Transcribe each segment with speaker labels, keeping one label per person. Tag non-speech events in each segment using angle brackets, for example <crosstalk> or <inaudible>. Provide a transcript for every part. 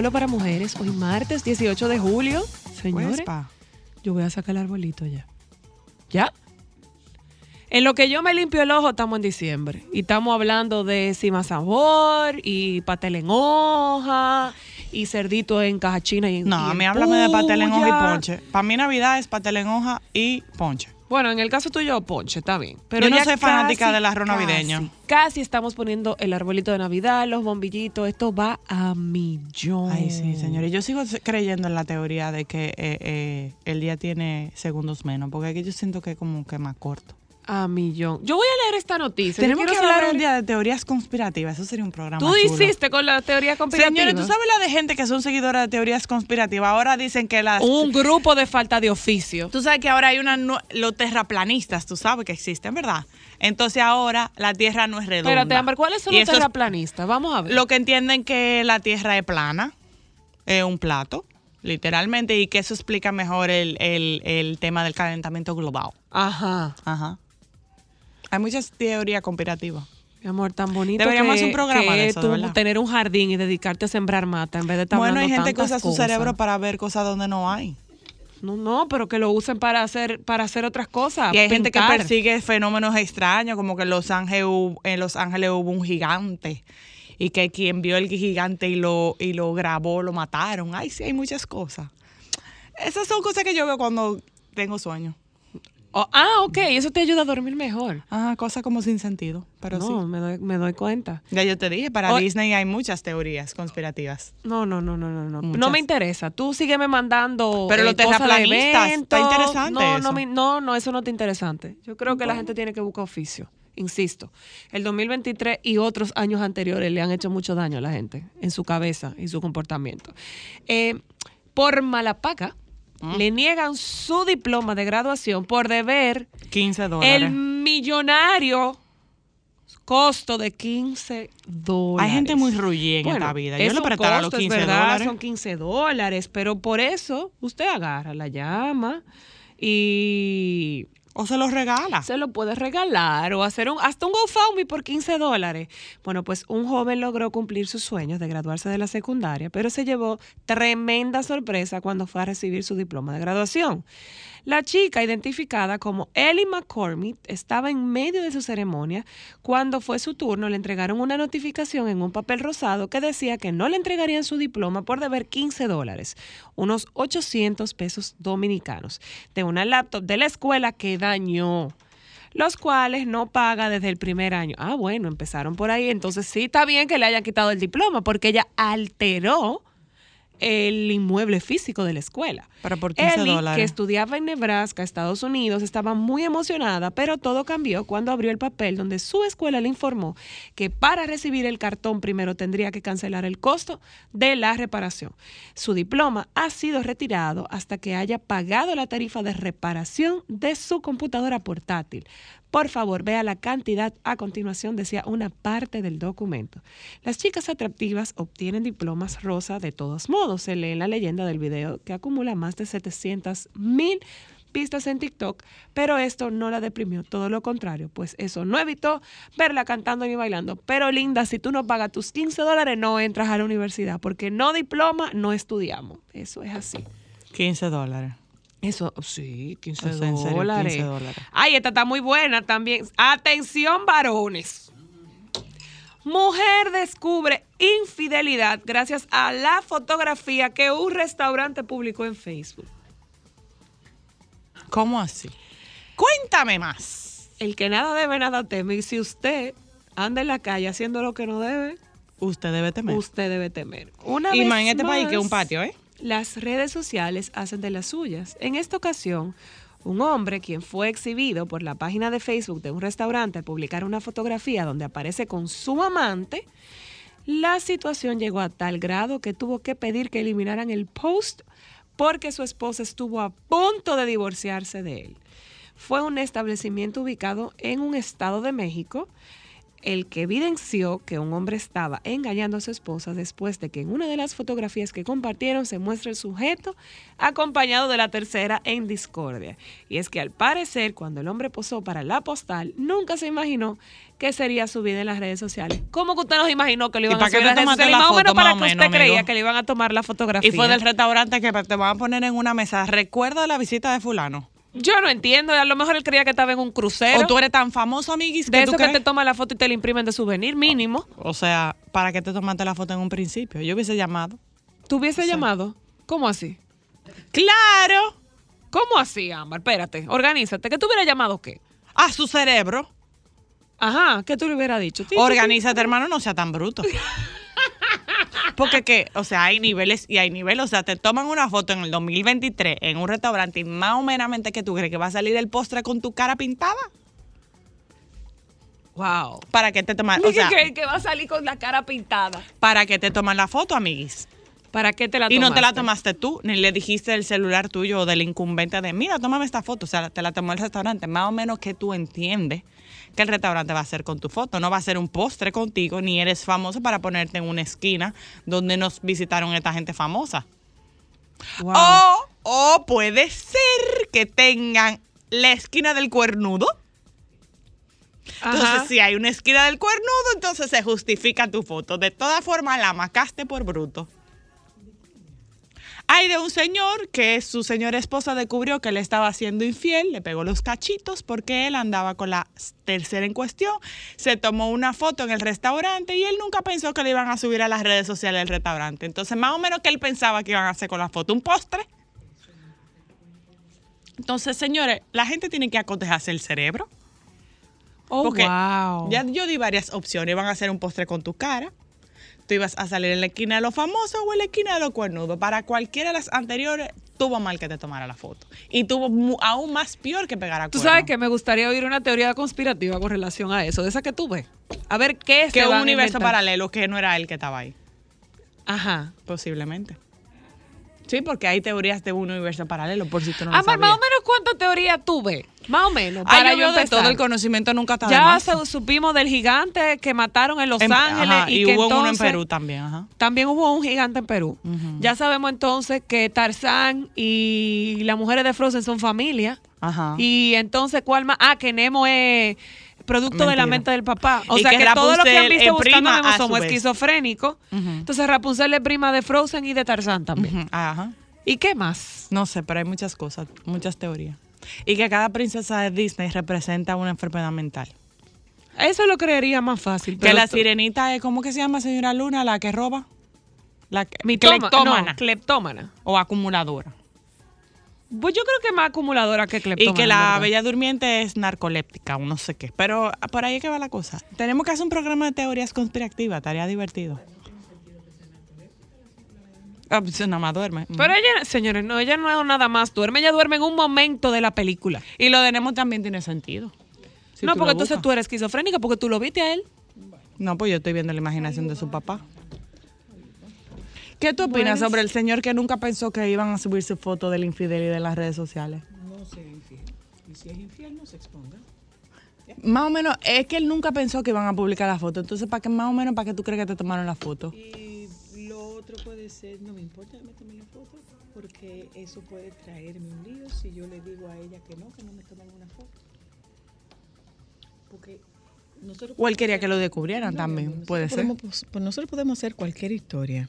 Speaker 1: Solo para Mujeres,
Speaker 2: hoy martes 18 de julio. Señores,
Speaker 3: Huespa.
Speaker 2: yo voy a sacar el arbolito ya. ¿Ya? En lo que yo me limpio el ojo, estamos en diciembre. Y estamos hablando de cima sabor, y pastel en hoja, y cerdito en caja china. Y en,
Speaker 3: No,
Speaker 2: y
Speaker 3: a mí háblame de pastel en hoja y ponche. Para mí Navidad es pastel en hoja y ponche.
Speaker 2: Bueno, en el caso tuyo, ponche, está bien. Pero
Speaker 3: Yo no
Speaker 2: ya
Speaker 3: soy fanática
Speaker 2: casi,
Speaker 3: del arroz navideño.
Speaker 2: Casi, casi estamos poniendo el arbolito de Navidad, los bombillitos. Esto va a millón.
Speaker 3: Ay, sí, señores. Yo sigo creyendo en la teoría de que eh, eh, el día tiene segundos menos, porque aquí yo siento que es como que más corto.
Speaker 2: A millón. Yo voy a leer esta noticia.
Speaker 3: Tenemos que hablar
Speaker 2: saber-
Speaker 3: un día de teorías conspirativas. Eso sería un programa
Speaker 2: Tú
Speaker 3: chulo.
Speaker 2: hiciste con la teoría conspirativa.
Speaker 3: Señores, ¿tú sabes la de gente que son seguidoras de teorías conspirativas? Ahora dicen que las...
Speaker 2: Un grupo de falta de oficio.
Speaker 3: Tú sabes que ahora hay una... Los terraplanistas, tú sabes que existen, ¿verdad? Entonces ahora la Tierra no es redonda.
Speaker 2: Espérate, Amber, ¿cuáles son
Speaker 3: Y
Speaker 2: los terraplanistas? Vamos a ver.
Speaker 3: Lo que entienden que la Tierra es plana, es un plato, literalmente, y que eso explica mejor el, el- el tema del calentamiento global.
Speaker 2: Ajá.
Speaker 3: Ajá. Hay muchas teorías conspirativas.
Speaker 2: Mi amor, tan bonito
Speaker 3: Deberíamos
Speaker 2: que,
Speaker 3: hacer un programa
Speaker 2: que
Speaker 3: de eso,
Speaker 2: tú
Speaker 3: ¿verdad?
Speaker 2: tener un jardín y dedicarte a sembrar mata en vez de estar
Speaker 3: Bueno, hay gente que usa su cerebro para ver cosas donde no hay.
Speaker 2: No, no, pero que lo usen para hacer para hacer otras cosas.
Speaker 3: Y hay gente que persigue fenómenos extraños, como que en Los Ángeles hubo, en Los Ángeles hubo un gigante y que quien vio el gigante y lo, y lo grabó lo mataron. Ay, sí, hay muchas cosas. Esas son cosas que yo veo cuando tengo sueño.
Speaker 2: Oh, ah, ok, eso te ayuda a dormir mejor.
Speaker 3: Ah, cosas como sin sentido, pero
Speaker 2: no,
Speaker 3: sí.
Speaker 2: me, doy, me doy cuenta.
Speaker 3: Ya yo te dije, para
Speaker 2: O-
Speaker 3: Disney hay muchas teorías conspirativas.
Speaker 2: No, no, no, no, no, no.
Speaker 3: Muchas.
Speaker 2: No me interesa. Tú sígueme mandando.
Speaker 3: Pero los
Speaker 2: cosas de
Speaker 3: terraplanistas, está interesante
Speaker 2: No,
Speaker 3: eso.
Speaker 2: no, me- no, no, eso no está interesante. Yo creo que la gente tiene que buscar oficio. Insisto, el 2023 y otros años anteriores le han hecho mucho daño a la gente en su cabeza y su comportamiento. Eh, por mala paga,
Speaker 3: Mm.
Speaker 2: le niegan su diploma de graduación por deber
Speaker 3: 15 dólares.
Speaker 2: el millonario costo de 15 dólares.
Speaker 3: Hay gente muy rullí en
Speaker 2: Bueno,
Speaker 3: esta vida. Yo le
Speaker 2: un
Speaker 3: prestara los
Speaker 2: costo, es
Speaker 3: 15
Speaker 2: verdad,
Speaker 3: dólares.
Speaker 2: Son 15 dólares, pero por eso usted agarra la llama y
Speaker 3: O se los regala.
Speaker 2: se lo puede regalar o hacer un, hasta un GoFundMe por 15 dólares. Bueno, pues un joven logró cumplir sus sueños de graduarse de la secundaria, pero se llevó tremenda sorpresa cuando fue a recibir su diploma de graduación. La chica, identificada como Ellie McCormick, estaba en medio de su ceremonia. Cuando fue su turno, le entregaron una notificación en un papel rosado que decía que no le entregarían su diploma por deber 15 dólares, unos 800 pesos dominicanos, de una laptop de la escuela que dañó los cuales no paga desde el primer año. Ah, bueno, empezaron por ahí. Entonces sí está bien que le hayan quitado el diploma porque ella alteró el inmueble físico de la escuela.
Speaker 3: Pero por 15
Speaker 2: Ellie,
Speaker 3: dólares.
Speaker 2: que estudiaba en Nebraska, Estados Unidos, estaba muy emocionada, pero todo cambió cuando abrió el papel donde su escuela le informó que para recibir el cartón primero tendría que cancelar el costo de la reparación. Su diploma ha sido retirado hasta que haya pagado la tarifa de reparación de su computadora portátil. Por favor, vea la cantidad a continuación, decía una parte del documento. Las chicas atractivas obtienen diplomas rosa de todos modos. Se lee en la leyenda del video que acumula más de 700 mil vistas en TikTok, pero esto no la deprimió, todo lo contrario, pues eso no evitó verla cantando ni bailando. Pero linda, si tú no pagas tus 15 dólares, no entras a la universidad, porque no diploma, no estudiamos. Eso es así.
Speaker 3: 15 dólares.
Speaker 2: Eso, sí, 15
Speaker 3: O sea, en serio,
Speaker 2: dólares.
Speaker 3: 15 dólares.
Speaker 2: Ay, esta está muy buena también. Atención, varones. Mujer descubre infidelidad gracias a la fotografía que un restaurante publicó en Facebook.
Speaker 3: ¿Cómo así? Cuéntame más.
Speaker 2: El que nada debe, nada teme. Y si usted anda en la calle haciendo lo que no debe,
Speaker 3: Usted debe temer.
Speaker 2: usted debe temer. Una
Speaker 3: y
Speaker 2: vez
Speaker 3: más en este país que un patio, ¿eh?
Speaker 2: Las redes sociales hacen de las suyas. En esta ocasión, un hombre quien fue exhibido por la página de Facebook de un restaurante al publicar una fotografía donde aparece con su amante, la situación llegó a tal grado que tuvo que pedir que eliminaran el post porque su esposa estuvo a punto de divorciarse de él. Fue un establecimiento ubicado en un estado de México el que evidenció que un hombre estaba engañando a su esposa después de que en una de las fotografías que compartieron se muestra el sujeto acompañado de la tercera en discordia. Y es que al parecer, cuando el hombre posó para la postal, nunca se imaginó que sería subida en las redes sociales. ¿Cómo que usted nos imaginó que le
Speaker 3: ¿Y
Speaker 2: iban a
Speaker 3: para
Speaker 2: subir en
Speaker 3: te
Speaker 2: las redes
Speaker 3: tomaste
Speaker 2: sociales?
Speaker 3: la
Speaker 2: Más o menos
Speaker 3: foto,
Speaker 2: para que usted creía que le iban a tomar la fotografía.
Speaker 3: Y fue del restaurante que te van a poner en una mesa. Recuerda la visita de fulano.
Speaker 2: Yo no entiendo, a lo mejor él creía que estaba en un crucero.
Speaker 3: O tú eres tan famoso, amiguis, que
Speaker 2: de
Speaker 3: tú
Speaker 2: eso que
Speaker 3: crees-
Speaker 2: te toman la foto y te la imprimen de souvenir mínimo.
Speaker 3: O sea, ¿para qué te tomaste la foto en un principio? Yo hubiese llamado.
Speaker 2: ¿Tú hubiese llamado? ¿Cómo así?
Speaker 3: ¡Claro!
Speaker 2: ¿Cómo así, Ámbar? Espérate, organízate. ¿Que tú hubieras llamado qué?
Speaker 3: A su cerebro.
Speaker 2: Ajá, ¿qué tú le hubieras dicho?
Speaker 3: Organízate, hermano, no sea tan bruto. <laughs> Porque que, o sea, hay niveles y hay niveles. O sea, te toman una foto en el 2023 en un restaurante y más o menos que tú crees que va a salir el postre con tu cara pintada.
Speaker 2: Wow.
Speaker 3: ¿Para qué te toman? O sea,
Speaker 2: que, que va a salir con la cara pintada.
Speaker 3: ¿para qué te toman la foto, amiguis?
Speaker 2: ¿Para qué te la
Speaker 3: Y
Speaker 2: tomaste?
Speaker 3: no te la tomaste tú, ni le dijiste el celular tuyo o del incumbente de, mira, tómame esta foto. O sea, te la tomó el restaurante. Más o menos que tú entiendes que el restaurante va a hacer con tu foto. No va a ser un postre contigo, ni eres famoso para ponerte en una esquina donde nos visitaron esta gente famosa.
Speaker 2: Wow.
Speaker 3: O, o puede ser que tengan la esquina del cuernudo. Entonces,
Speaker 2: Ajá.
Speaker 3: si hay una esquina del cuernudo, entonces se justifica tu foto. De todas formas, la macaste por bruto. Hay de un señor que su señora esposa descubrió que le estaba haciendo infiel, le pegó los cachitos porque él andaba con la tercera en cuestión, se tomó una foto en el restaurante y él nunca pensó que le iban a subir a las redes sociales del restaurante. Entonces, más o menos que él pensaba que iban a hacer con la foto un postre. Entonces, señores, la gente tiene que acotejarse el cerebro.
Speaker 2: Oh,
Speaker 3: Porque
Speaker 2: wow.
Speaker 3: ya yo di varias opciones. Iban a hacer un postre con tu cara. Tú ibas a salir en la esquina de los famosos o en la esquina de los cuernudos. Para cualquiera de las anteriores, tuvo mal que te tomara la foto. Y tuvo aún más peor que pegar a
Speaker 2: Tú
Speaker 3: cuerno.
Speaker 2: sabes que me gustaría oír una teoría conspirativa con relación a eso, de esa que tú ves. A ver qué
Speaker 3: Que
Speaker 2: se
Speaker 3: un universo paralelo que no era él que estaba ahí.
Speaker 2: Ajá.
Speaker 3: Posiblemente. Sí, porque hay teorías de un universo paralelo, por si tú no lo
Speaker 2: Amar, más o
Speaker 3: sabías.
Speaker 2: menos cuánta teoría tuve. Más o menos.
Speaker 3: Ay,
Speaker 2: Para
Speaker 3: yo
Speaker 2: yo
Speaker 3: de todo el conocimiento nunca está de
Speaker 2: Ya
Speaker 3: más.
Speaker 2: supimos del gigante que mataron en Los
Speaker 3: En-
Speaker 2: Ángeles
Speaker 3: ajá,
Speaker 2: y,
Speaker 3: y
Speaker 2: que
Speaker 3: hubo uno en Perú también, ajá.
Speaker 2: También hubo un gigante en Perú. Ya sabemos entonces que Tarzán y las mujeres de Frozen son familia.
Speaker 3: Ajá.
Speaker 2: Y entonces, ¿cuál más? Ah, que Nemo es producto de la mente del papá. O
Speaker 3: Y
Speaker 2: sea
Speaker 3: que
Speaker 2: que, todo lo que han visto buscando Nemo
Speaker 3: a su
Speaker 2: somos esquizofrénicos. Entonces Rapunzel es prima de Frozen y de Tarzán también.
Speaker 3: Ajá.
Speaker 2: ¿Y qué más?
Speaker 3: No sé, pero hay muchas cosas, muchas teorías. Y que cada princesa de Disney representa una enfermedad mental.
Speaker 2: Eso lo creería más fácil.
Speaker 3: que la sirenita es, ¿cómo que se llama, señora Luna? La que roba. La que,
Speaker 2: Mitoma-
Speaker 3: cleptómana
Speaker 2: no, cleptómana.
Speaker 3: o acumuladora.
Speaker 2: Pues yo creo que más acumuladora que
Speaker 3: Y
Speaker 2: cleptómana.
Speaker 3: que
Speaker 2: en
Speaker 3: la
Speaker 2: verdad.
Speaker 3: bella durmiente es narcoléptica o no sé qué. Pero por ahí es que va la cosa. Tenemos que hacer un programa de teorías conspirativas, estaría divertido. Ah, pues nada más duerme.
Speaker 2: Pero ella, señores, no, ella no nada más duerme, ella duerme en un momento de la película.
Speaker 3: Y lo de Nemo también tiene sentido. si
Speaker 2: no, porque entonces tú eres esquizofrénica porque tú lo viste a él.
Speaker 3: No, pues yo estoy viendo la imaginación de su papá. ¿Qué tú opinas
Speaker 2: Bueno.
Speaker 3: sobre el señor que nunca pensó que iban a subir su foto de la infidelidad en las redes sociales?
Speaker 4: No sea infiel. Y si es infiel, no se exponga.
Speaker 3: Más o menos, es que él nunca pensó que iban a publicar la foto. Entonces, ¿para qué más o menos para qué tú crees que te tomaron la foto?
Speaker 4: Y lo otro puede ser, no me importa que me tomen la foto, porque eso puede traerme un lío si yo le digo a ella que no, que no me tomen una foto. Porque nosotros
Speaker 3: O él quería que lo descubrieran
Speaker 4: No,
Speaker 3: también, puede ser.
Speaker 4: podemos- pues nosotros podemos hacer cualquier historia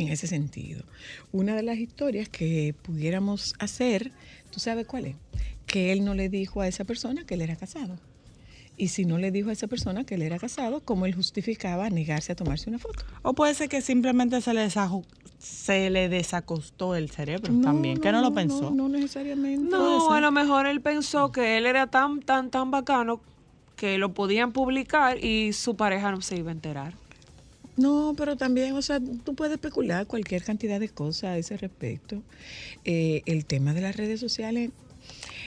Speaker 4: en ese sentido. Una de las historias que pudiéramos hacer, ¿tú sabes cuál es? Que él no le dijo a esa persona que él era casado. Y si no le dijo a esa persona que él era casado, ¿cómo él justificaba negarse a tomarse una foto?
Speaker 3: O puede ser que simplemente se le, se le desacostó el cerebro también, que no lo pensó.
Speaker 4: No, no necesariamente.
Speaker 2: No, a lo mejor él pensó que él era tan, tan, tan bacano que lo podían publicar y su pareja no se iba a enterar.
Speaker 4: No, pero también, o sea, tú puedes especular cualquier cantidad de cosas a ese respecto. Eh, el tema de las redes sociales,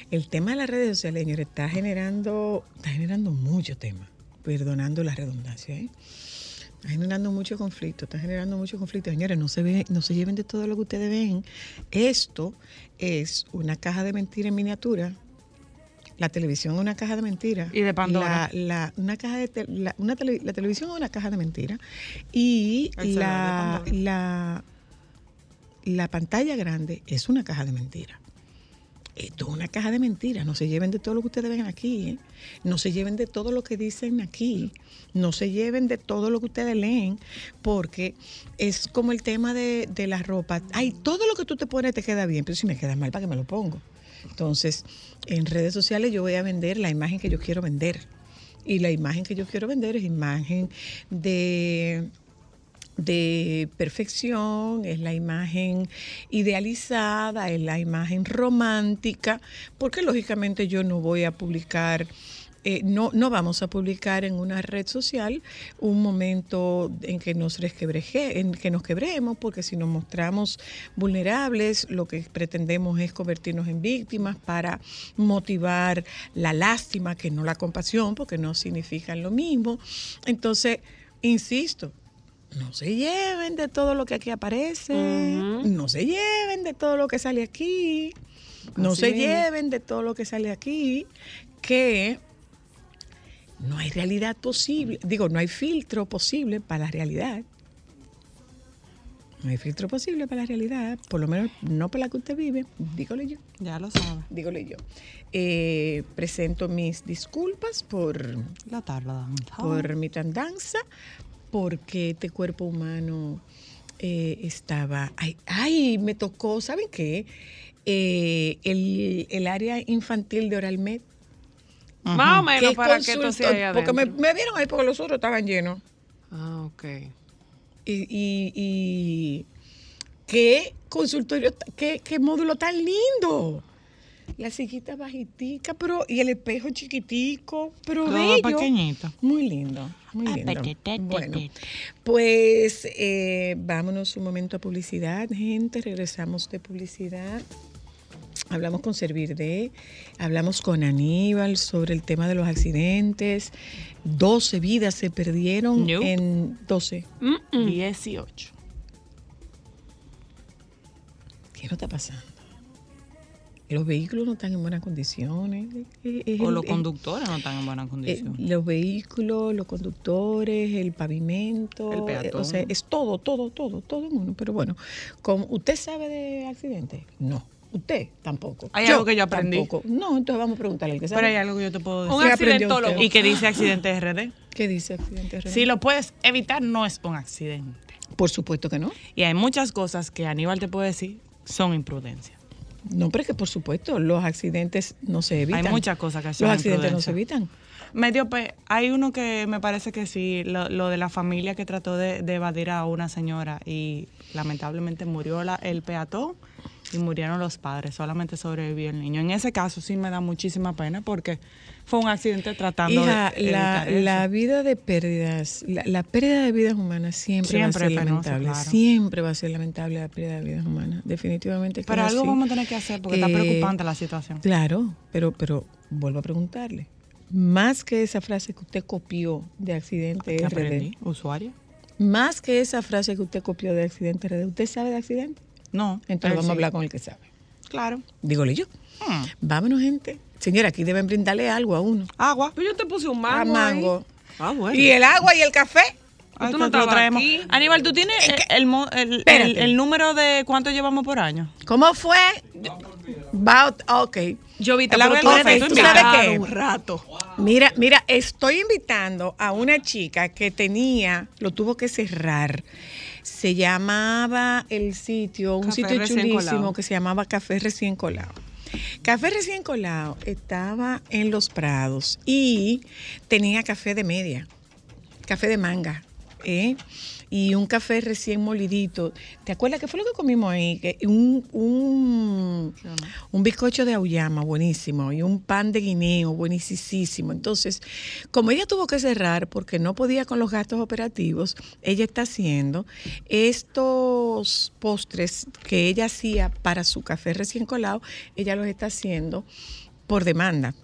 Speaker 4: el tema de las redes sociales, señores, está generando, está generando mucho tema, perdonando la redundancia, ¿eh? Está generando mucho conflicto, está generando mucho conflicto. Señores, no se, ve, no se lleven de todo lo que ustedes ven. Esto es una caja de mentira en miniatura La televisión es una caja de mentiras.
Speaker 3: Y de Pandora.
Speaker 4: La, la- una caja de te- la, una tele- la televisión es una caja de mentiras. Y la, la pantalla grande es una caja de mentiras. Esto es una caja de mentiras. No se lleven de todo lo que ustedes ven aquí. ¿eh? No se lleven de todo lo que dicen aquí. No se lleven de todo lo que ustedes leen. Porque es como el tema de, de la ropa. Ay, todo lo que tú te pones te queda bien. Pero si me queda mal, ¿para qué me lo pongo? Entonces, en redes sociales yo voy a vender la imagen que yo quiero vender. Y la imagen que yo quiero vender es imagen de de perfección, es la imagen idealizada, es la imagen romántica, porque lógicamente yo no voy a publicar, eh, no, no vamos a publicar en una red social un momento en que nos resquebreje, en que nos quebremos, porque si nos mostramos vulnerables, lo que pretendemos es convertirnos en víctimas para motivar la lástima, que no la compasión, porque no significan lo mismo. Entonces, insisto, no se lleven de todo lo que aquí aparece, no se lleven de todo lo que sale aquí, no
Speaker 2: Así
Speaker 4: se lleven de todo lo que sale aquí, que no hay realidad posible, digo, no hay filtro posible para la realidad. No hay filtro posible para la realidad, por lo menos no para la que usted vive, dígole yo,
Speaker 3: Ya lo sabe.
Speaker 4: dígole yo. Eh, presento mis disculpas por
Speaker 3: La tarda.
Speaker 4: por mi tardanza, porque este cuerpo humano eh, estaba. Ay, ay, me tocó, ¿saben qué? Eh, el, el área infantil de
Speaker 2: Más o menos
Speaker 4: ¿Qué
Speaker 2: para que ahí
Speaker 4: Porque me, vieron ahí porque los otros estaban llenos.
Speaker 2: Ah, ok.
Speaker 4: Y, y, y qué consultorio, qué, qué módulo tan lindo. La sillita bajitica, pero y el espejo chiquitico, pero
Speaker 3: Todo
Speaker 4: bello.
Speaker 3: pequeñito.
Speaker 4: Muy lindo, muy
Speaker 3: Ah,
Speaker 4: lindo. Bueno, pues eh, vámonos un momento a publicidad, gente. Regresamos de publicidad. Hablamos con Servir de, hablamos con Aníbal sobre el tema de los accidentes. 12 vidas se perdieron en 12.
Speaker 3: 18.
Speaker 4: ¿Qué no está pasando? Los vehículos no están en buenas condiciones. Eh, es
Speaker 3: O
Speaker 4: el-
Speaker 3: los
Speaker 4: es-
Speaker 3: conductores no están en buena
Speaker 4: eh,
Speaker 3: condición.
Speaker 4: los vehículos, los conductores, el pavimento,
Speaker 3: El
Speaker 4: eh,
Speaker 3: peatón.
Speaker 4: o sea, es todo, todo, todo, todo el mundo. Pero bueno, ¿usted sabe de accidentes? No. Usted tampoco.
Speaker 3: Hay algo que yo aprendí.
Speaker 4: tampoco. No, entonces vamos a preguntarle al que sabe.
Speaker 3: Pero hay algo que yo te puedo
Speaker 2: Un
Speaker 3: decir.
Speaker 4: ¿Qué aprendió
Speaker 2: accidentólogo.
Speaker 3: Y que dice accidente RD.
Speaker 4: ¿Qué dice accidente? real?
Speaker 3: Si lo puedes evitar, no es un accidente.
Speaker 4: Por supuesto que no.
Speaker 3: Y hay muchas cosas que Aníbal te puede decir son imprudencia.
Speaker 4: No, pero es que por supuesto los accidentes no se evitan.
Speaker 3: Hay muchas cosas que son
Speaker 4: Los accidentes no se evitan.
Speaker 3: Medio pe hay uno que me parece que sí, lo, lo de la familia que trató de, de evadir a una señora y lamentablemente murió la- el peatón y murieron los padres, solamente sobrevivió el niño. En ese caso sí me da muchísima pena porque fue un accidente tratando
Speaker 4: Hija,
Speaker 3: de
Speaker 4: la,
Speaker 3: eso.
Speaker 4: la vida de pérdidas, la, la pérdida de vidas humanas siempre,
Speaker 3: Siempre
Speaker 4: va a ser
Speaker 3: penoso,
Speaker 4: lamentable.
Speaker 3: claro.
Speaker 4: Siempre va a ser lamentable la pérdida de vidas humanas. Definitivamente.
Speaker 3: Pero algo
Speaker 4: así.
Speaker 3: vamos a tener que hacer porque está
Speaker 4: Eh,
Speaker 3: preocupante la situación.
Speaker 4: Claro, pero, pero vuelvo a preguntarle. Más que esa frase que usted copió de accidente
Speaker 3: ¿Qué
Speaker 4: RD?
Speaker 3: ¿Usuario?
Speaker 4: Más que esa frase que usted copió de accidente ¿usted sabe de accidente?
Speaker 3: No.
Speaker 4: Entonces vamos a hablar con el que sabe.
Speaker 3: Claro.
Speaker 4: Dígole yo.
Speaker 3: Hmm.
Speaker 4: Vámonos, gente. Señora, aquí deben brindarle algo a uno.
Speaker 3: Agua.
Speaker 2: Pues yo te puse un
Speaker 4: A
Speaker 2: mango. ahí.
Speaker 4: mango.
Speaker 2: Ah, bueno.
Speaker 4: ¿Y el agua y el café?
Speaker 3: Ay,
Speaker 2: tú
Speaker 3: que
Speaker 2: no
Speaker 3: te lo
Speaker 2: estabas
Speaker 3: traemos.
Speaker 2: aquí.
Speaker 3: Aníbal, ¿tú tienes el, el número de cuánto llevamos por año?
Speaker 4: ¿Cómo fue? Va, ok.
Speaker 2: Yo vi
Speaker 3: café,
Speaker 4: ¿tú
Speaker 2: tú
Speaker 4: sabes qué?
Speaker 2: un rato.
Speaker 4: Mira, mira, estoy invitando a una chica que tenía, lo tuvo que cerrar. Se llamaba el sitio, un
Speaker 2: Café
Speaker 4: sitio chulísimo
Speaker 2: Colado.
Speaker 4: que se llamaba Café Recién Colado. Café Recién Colado estaba en Los Prados y tenía café de media, café de manga, ¿eh? y un café recién molidito. ¿Te acuerdas qué fue lo que comimos ahí? Un, un, un bizcocho de auyama buenísimo y un pan de guineo buenísimo. Entonces, como ella tuvo que cerrar porque no podía con los gastos operativos, ella está haciendo estos postres que ella hacía para su café recién colado, ella los está haciendo por demanda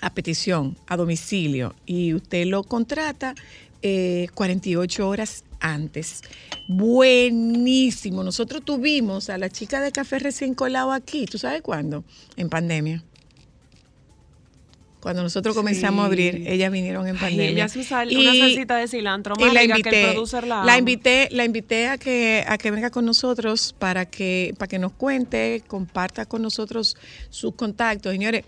Speaker 4: a petición, a domicilio, y usted lo contrata eh, 48 horas antes. Buenísimo. Nosotros tuvimos a la chica de café recién colado aquí, ¿tú sabes cuándo? En pandemia. Cuando nosotros comenzamos a abrir, ellas vinieron en
Speaker 2: Ay,
Speaker 4: pandemia.
Speaker 2: ella hace sal-
Speaker 4: Y-
Speaker 2: una salsita de cilantro
Speaker 4: y la
Speaker 2: rica que el
Speaker 4: invité,
Speaker 2: producer la
Speaker 4: la invité, la invité a que a que venga con nosotros para que para que nos cuente, comparta con nosotros sus contactos, señores.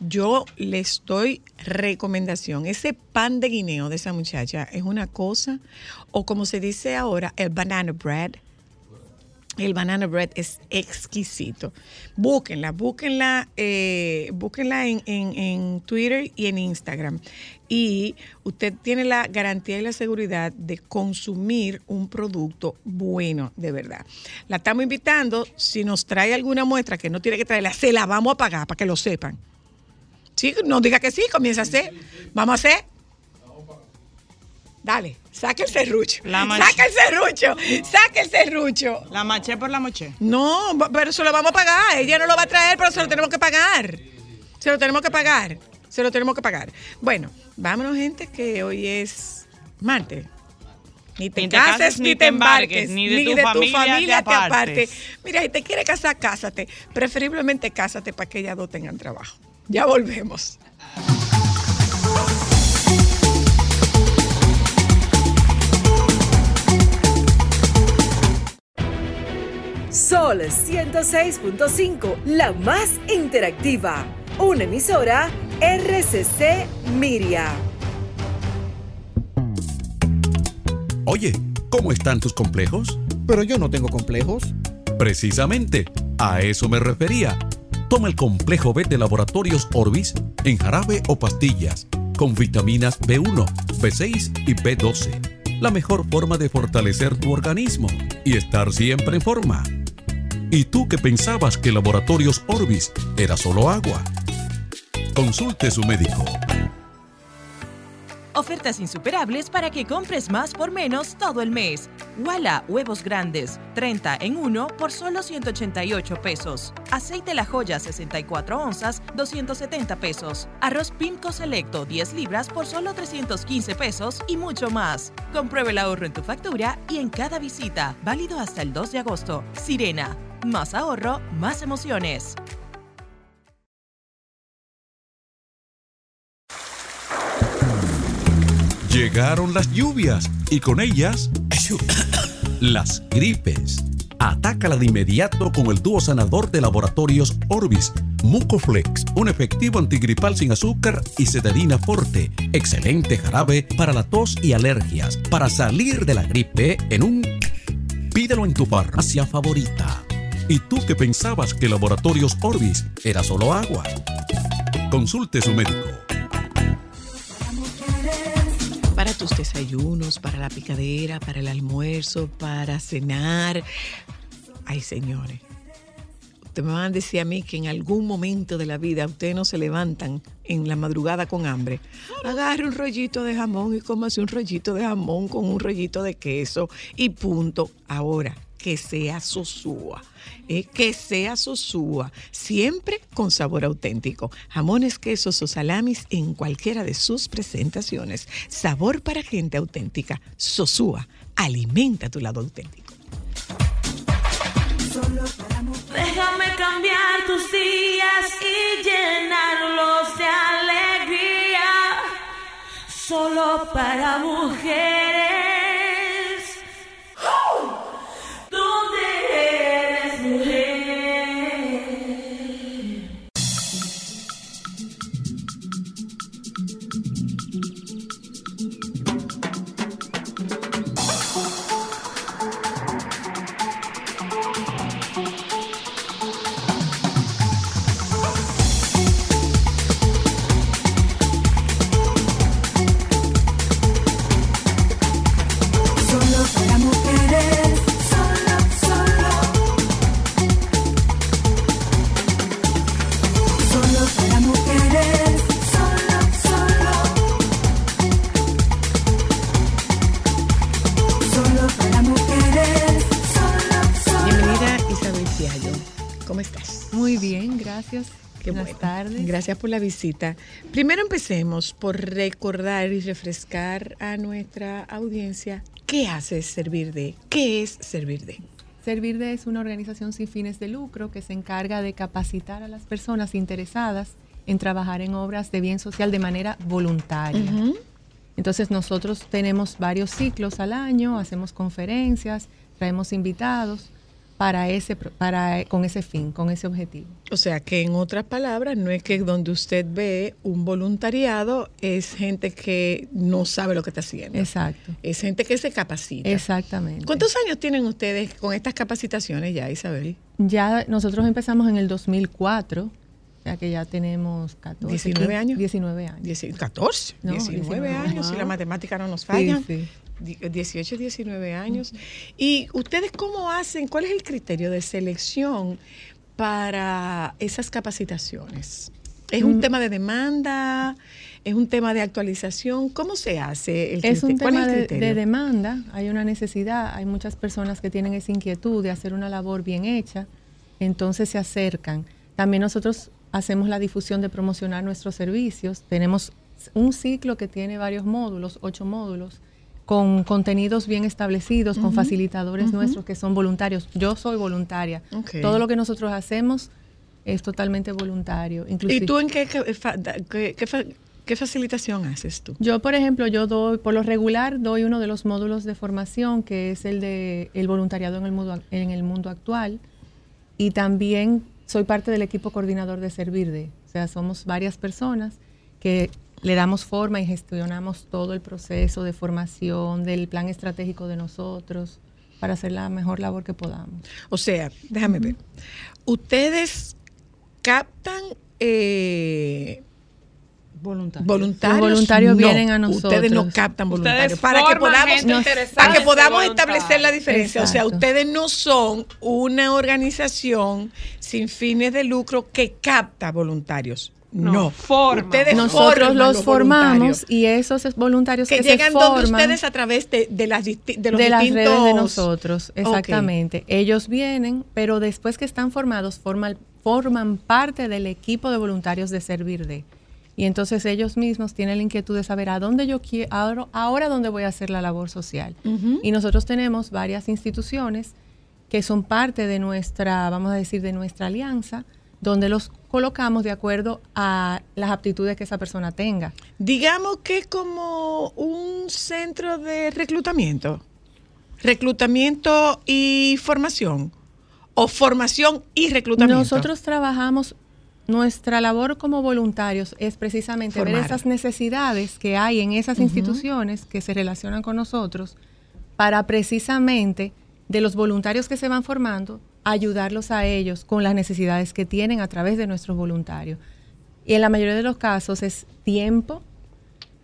Speaker 4: Yo les doy recomendación. Ese pan de guineo de esa muchacha es una cosa, o como se dice ahora, el banana bread. El banana bread es exquisito. Búsquenla, búsquenla, eh, búsquenla en, en- en Twitter y en Instagram. Y usted tiene la garantía y la seguridad de consumir un producto bueno, de verdad. La estamos invitando. Si nos trae alguna muestra que no tiene que traerla, se la vamos a pagar para que lo sepan. Sí, no diga que sí, comienza a hacer. Vamos a hacer. Dale, saque el serrucho. Saca el serrucho. Saca el serrucho.
Speaker 3: La maché por la moché.
Speaker 4: No, pero se lo vamos a pagar. Ella no lo va a traer, pero se lo tenemos que pagar. Se lo tenemos que pagar. Se lo tenemos que pagar. Bueno, vámonos, gente, que hoy es martes. Ni te, cases, ni te embarques,
Speaker 3: ni de tu familia te apartes.
Speaker 4: Mira, si te quiere casar, cásate. Preferiblemente cásate para que ellas dos tengan trabajo. Ya volvemos.
Speaker 5: Sol 106.5, la más interactiva. Una emisora RCC Miria.
Speaker 6: Oye, ¿cómo están tus complejos?
Speaker 7: Pero yo no tengo complejos.
Speaker 6: Precisamente, a eso me refería. Toma el complejo B de laboratorios Orbis en jarabe o pastillas, con vitaminas B1, B6 y B12. La mejor forma de fortalecer tu organismo y estar siempre en forma. ¿Y tú que pensabas que laboratorios Orbis era solo agua? Consulte su médico.
Speaker 8: Ofertas insuperables para que compres más por menos todo el mes. Wala, huevos grandes, 30 en 1 por solo 188 pesos. Aceite La Joya, 64 onzas, 270 pesos. Arroz Pimco Selecto, 10 libras por solo 315 pesos y mucho más. Compruebe el ahorro en tu factura y en cada visita. Válido hasta el 2 de agosto. Sirena. Más ahorro, más emociones.
Speaker 6: Llegaron las lluvias y con ellas las gripes. Atácala de inmediato con el dúo sanador de laboratorios Orbis, Mucoflex, un efectivo antigripal sin azúcar y cetadina forte. Excelente jarabe para la tos y alergias. Para salir de la gripe en un... Pídelo en tu farmacia favorita. ¿Y tú que pensabas que laboratorios Orbis era solo agua? Consulte su médico.
Speaker 4: Tus desayunos, para la picadera, para el almuerzo, para cenar. Ay, señores. Ustedes me van a decir a mí que en algún momento de la vida ustedes no se levantan en la madrugada con hambre. Agarre un rollito de jamón y cómase un rollito de jamón con un rollito de queso y punto. Ahora, que sea sosúa. eh, que sea sosúa. Siempre con sabor auténtico. Jamones, quesos o salamis en cualquiera de sus presentaciones. Sabor para gente auténtica. Sosúa. Alimenta tu lado auténtico.
Speaker 9: Déjame cambiar tus días y llenarlos de alegría. Solo para mujeres.
Speaker 10: Gracias.
Speaker 4: Qué
Speaker 10: Buenas
Speaker 4: bueno.
Speaker 10: tardes.
Speaker 4: Gracias por la visita. Primero empecemos por recordar y refrescar a nuestra audiencia qué hace Servir de, qué es Servir de.
Speaker 10: Servir de es una organización sin fines de lucro que se encarga de capacitar a las personas interesadas
Speaker 7: en trabajar en obras de bien social de manera voluntaria. Entonces nosotros tenemos varios ciclos al año, hacemos conferencias, traemos invitados para ese, para, con ese fin, con ese objetivo.
Speaker 4: O sea, que en otras palabras, no es que donde usted ve un voluntariado es gente que no sabe lo que está haciendo.
Speaker 7: Exacto.
Speaker 4: Es gente que se capacita.
Speaker 7: Exactamente.
Speaker 4: ¿Cuántos años tienen ustedes con estas capacitaciones ya, Isabel?
Speaker 7: Ya nosotros empezamos en el 2004, o sea que ya tenemos 14,
Speaker 4: 19
Speaker 7: 15,
Speaker 4: años.
Speaker 7: 19 años.
Speaker 4: Dieci- 14,
Speaker 7: No,
Speaker 4: 19,
Speaker 7: 19
Speaker 4: años, si la matemática no nos
Speaker 7: Sí,
Speaker 4: falla.
Speaker 7: sí.
Speaker 4: Di- 18, 19 años. ¿Y ustedes cómo hacen? ¿Cuál es el criterio de selección para esas capacitaciones? ¿Es un
Speaker 7: Mm.
Speaker 4: tema de demanda? ¿Es un tema de actualización? ¿Cómo se hace el
Speaker 7: Es un tema
Speaker 4: es
Speaker 7: de, de demanda, hay una necesidad, hay muchas personas que tienen esa inquietud de hacer una labor bien hecha, entonces se acercan. También nosotros hacemos la difusión de promocionar nuestros servicios. Tenemos un ciclo que tiene varios módulos, ocho módulos, con contenidos bien establecidos, con
Speaker 4: Ujú,
Speaker 7: facilitadores
Speaker 4: ujú.
Speaker 7: nuestros que son voluntarios. Yo soy voluntaria.
Speaker 4: Ok.
Speaker 7: Todo lo que nosotros hacemos es totalmente voluntario.
Speaker 4: ¿Y
Speaker 7: inclusive-
Speaker 4: tú en qué, qué qué- qué fa- qué facilitación haces tú?
Speaker 7: Yo, por ejemplo, yo doy, por lo regular, doy uno de los módulos de formación, que es el de el voluntariado en el mundo, en el mundo actual. Y también soy parte del equipo coordinador de Servir de. O sea, somos varias personas que le damos forma y gestionamos todo el proceso de formación, del plan estratégico de nosotros, para hacer la mejor labor que podamos.
Speaker 4: O sea, déjame ver. Ustedes captan eh,
Speaker 3: Voluntarios.
Speaker 4: voluntarios.
Speaker 7: Los voluntarios
Speaker 4: No,
Speaker 7: vienen a
Speaker 4: Ustedes no
Speaker 7: nosotros.
Speaker 4: captan voluntarios. Para que podamos,
Speaker 7: Nos-
Speaker 4: para que podamos establecer la diferencia. O sea, ustedes no son una organización sin fines de lucro que capta voluntarios. No,
Speaker 2: No, forma.
Speaker 4: Ustedes
Speaker 7: Nosotros
Speaker 4: forman
Speaker 7: los formamos y esos es- voluntarios
Speaker 4: que,
Speaker 7: que,
Speaker 4: llegan
Speaker 7: se
Speaker 4: donde ustedes a través de, de las de los
Speaker 7: de las redes de nosotros, exactamente. Ellos vienen, pero después que están formados, forman, forman parte del equipo de voluntarios de Servir de. Y entonces ellos mismos tienen la inquietud de saber a dónde yo quiero, ahora, ahora dónde voy a hacer la labor social. Y nosotros tenemos varias instituciones que son parte de nuestra, vamos a decir, de nuestra alianza, donde los colocamos de acuerdo a las aptitudes que esa persona tenga.
Speaker 4: Digamos que es como un centro de reclutamiento. Reclutamiento y formación. O formación y reclutamiento.
Speaker 7: Nosotros trabajamos, nuestra labor como voluntarios es precisamente ver esas necesidades que hay en esas instituciones que se relacionan con nosotros para precisamente de los voluntarios que se van formando, ayudarlos a ellos con las necesidades que tienen a través de nuestros voluntarios. Y en la mayoría de los casos es tiempo,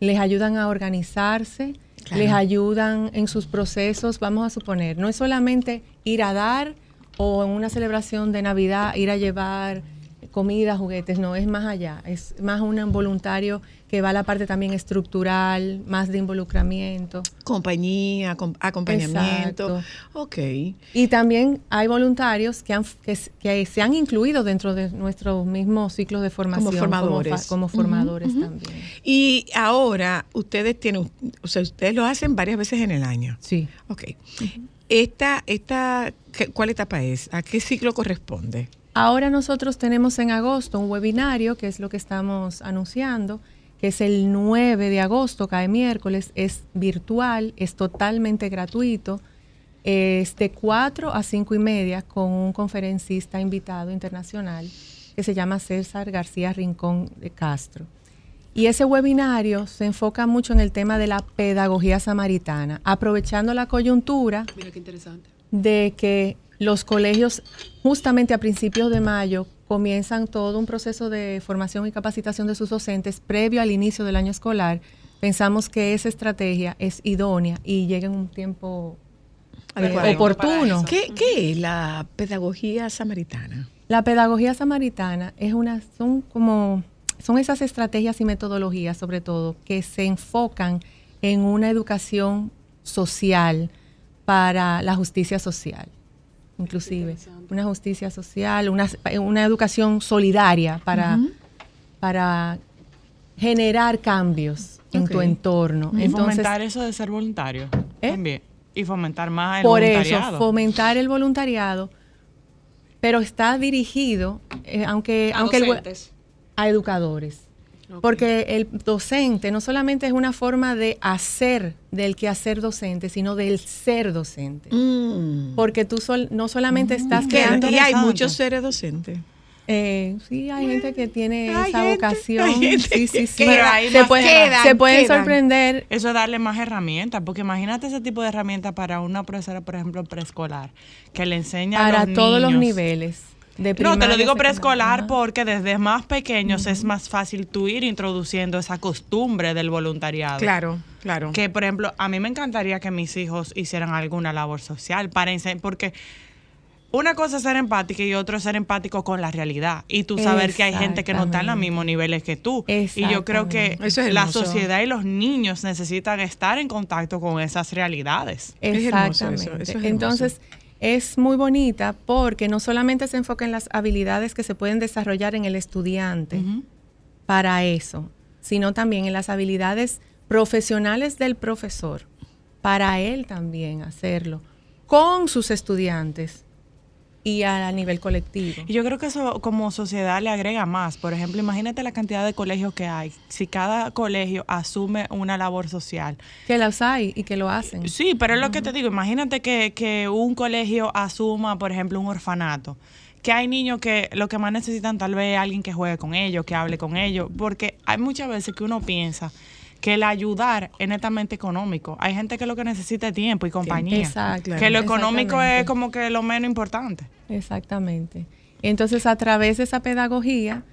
Speaker 7: les ayudan a organizarse,
Speaker 4: Claro.
Speaker 7: les ayudan en sus procesos, vamos a suponer, no es solamente ir a dar o en una celebración de Navidad ir a llevar comida, juguetes, no, es más allá, es más un voluntario que va a la parte también estructural, más de involucramiento.
Speaker 4: Compañía, acom- acompañamiento.
Speaker 7: Exacto.
Speaker 4: Ok.
Speaker 7: Y también hay voluntarios que, han, que, se han incluido dentro de nuestros mismos ciclos de formación.
Speaker 4: formadores.
Speaker 7: fa- Como, formadores también.
Speaker 4: Y ahora ustedes tienen, o sea, ustedes lo hacen varias veces en el año.
Speaker 7: Sí.
Speaker 4: Ok. Esta, esta, ¿qué- ¿cuál etapa es? ¿A qué ciclo corresponde?
Speaker 7: Ahora nosotros tenemos en agosto un webinario, que es lo que estamos anunciando, que es el 9 de agosto, cae miércoles, es virtual, es totalmente gratuito, es de 4 a 5 y media con un conferencista invitado internacional que se llama César García Rincón de Castro. Y ese webinario se enfoca mucho en el tema de la pedagogía samaritana, aprovechando la coyuntura
Speaker 2: Mira qué interesante.
Speaker 7: de que los colegios justamente a principios de mayo comienzan todo un proceso de formación y capacitación de sus docentes previo al inicio del año escolar. Pensamos que esa estrategia es idónea y llega en un tiempo eh,
Speaker 4: Adecuado.
Speaker 7: oportuno.
Speaker 4: ¿Qué, qué es la pedagogía samaritana?
Speaker 7: La pedagogía samaritana es una, son como, son esas estrategias y metodologías, sobre todo, que se enfocan en una educación social para la justicia social, inclusive. Una justicia social, una, una educación solidaria para, para generar cambios en tu entorno.
Speaker 3: Y
Speaker 7: Entonces,
Speaker 3: fomentar eso de ser voluntario.
Speaker 7: ¿Eh?
Speaker 3: También. Y fomentar más el
Speaker 7: por
Speaker 3: voluntariado.
Speaker 7: eso, fomentar el voluntariado, pero está dirigido, eh, aunque,
Speaker 2: A
Speaker 7: aunque el, a educadores. Porque el docente no solamente es una forma de hacer del quehacer docente, sino del ser docente.
Speaker 4: Mm.
Speaker 7: Porque tú sol- no solamente estás
Speaker 4: Que-
Speaker 7: creando...
Speaker 4: y hay muchos seres docentes.
Speaker 7: Eh, sí, hay gente que tiene
Speaker 4: Hay
Speaker 7: esa
Speaker 4: gente,
Speaker 7: vocación. sí, sí,
Speaker 4: que
Speaker 7: sí.
Speaker 3: Pero ahí
Speaker 7: se, puede-
Speaker 3: quedan,
Speaker 7: se pueden
Speaker 4: quedan.
Speaker 7: sorprender.
Speaker 3: Eso es darle más herramientas, porque imagínate ese tipo de herramientas para una profesora, por ejemplo, preescolar, que le enseña a
Speaker 7: para
Speaker 3: los
Speaker 7: todos los niveles. De
Speaker 3: No, te lo digo preescolar porque desde más pequeños es más fácil tú ir introduciendo esa costumbre del voluntariado.
Speaker 4: Claro, claro.
Speaker 3: Que, por ejemplo, a mí me encantaría que mis hijos hicieran alguna labor social para enseñar, porque una cosa es ser empática y otra es ser empático con la realidad. Y tú saber que hay gente que no está en los
Speaker 7: Exactamente.
Speaker 3: mismos niveles que tú. Y yo creo que
Speaker 4: Exactamente. Eso es
Speaker 3: la sociedad y los niños necesitan estar en contacto con esas realidades.
Speaker 4: Es hermoso eso,
Speaker 7: Exactamente.
Speaker 4: eso es hermoso.
Speaker 7: Entonces, es muy bonita porque no solamente se enfoca en las habilidades que se pueden desarrollar en el estudiante para eso, sino también en las habilidades profesionales del profesor, para él también hacerlo, con sus estudiantes y a nivel colectivo.
Speaker 3: Y yo creo que eso como sociedad le agrega más. Por ejemplo, imagínate la cantidad de colegios que hay. Si cada colegio asume una labor social.
Speaker 7: Que las hay y que lo hacen.
Speaker 3: Sí, pero es lo que te digo. Imagínate que, que un colegio asuma, por ejemplo, un orfanato. Que hay niños que lo que más necesitan tal vez es alguien que juegue con ellos, que hable con ellos. Porque hay muchas veces que uno piensa que el ayudar es netamente económico. Hay gente que lo que necesita es tiempo y compañía.
Speaker 7: Exacto.
Speaker 3: Que lo económico es como que lo menos importante.
Speaker 7: Exactamente. Entonces, a través de esa pedagogía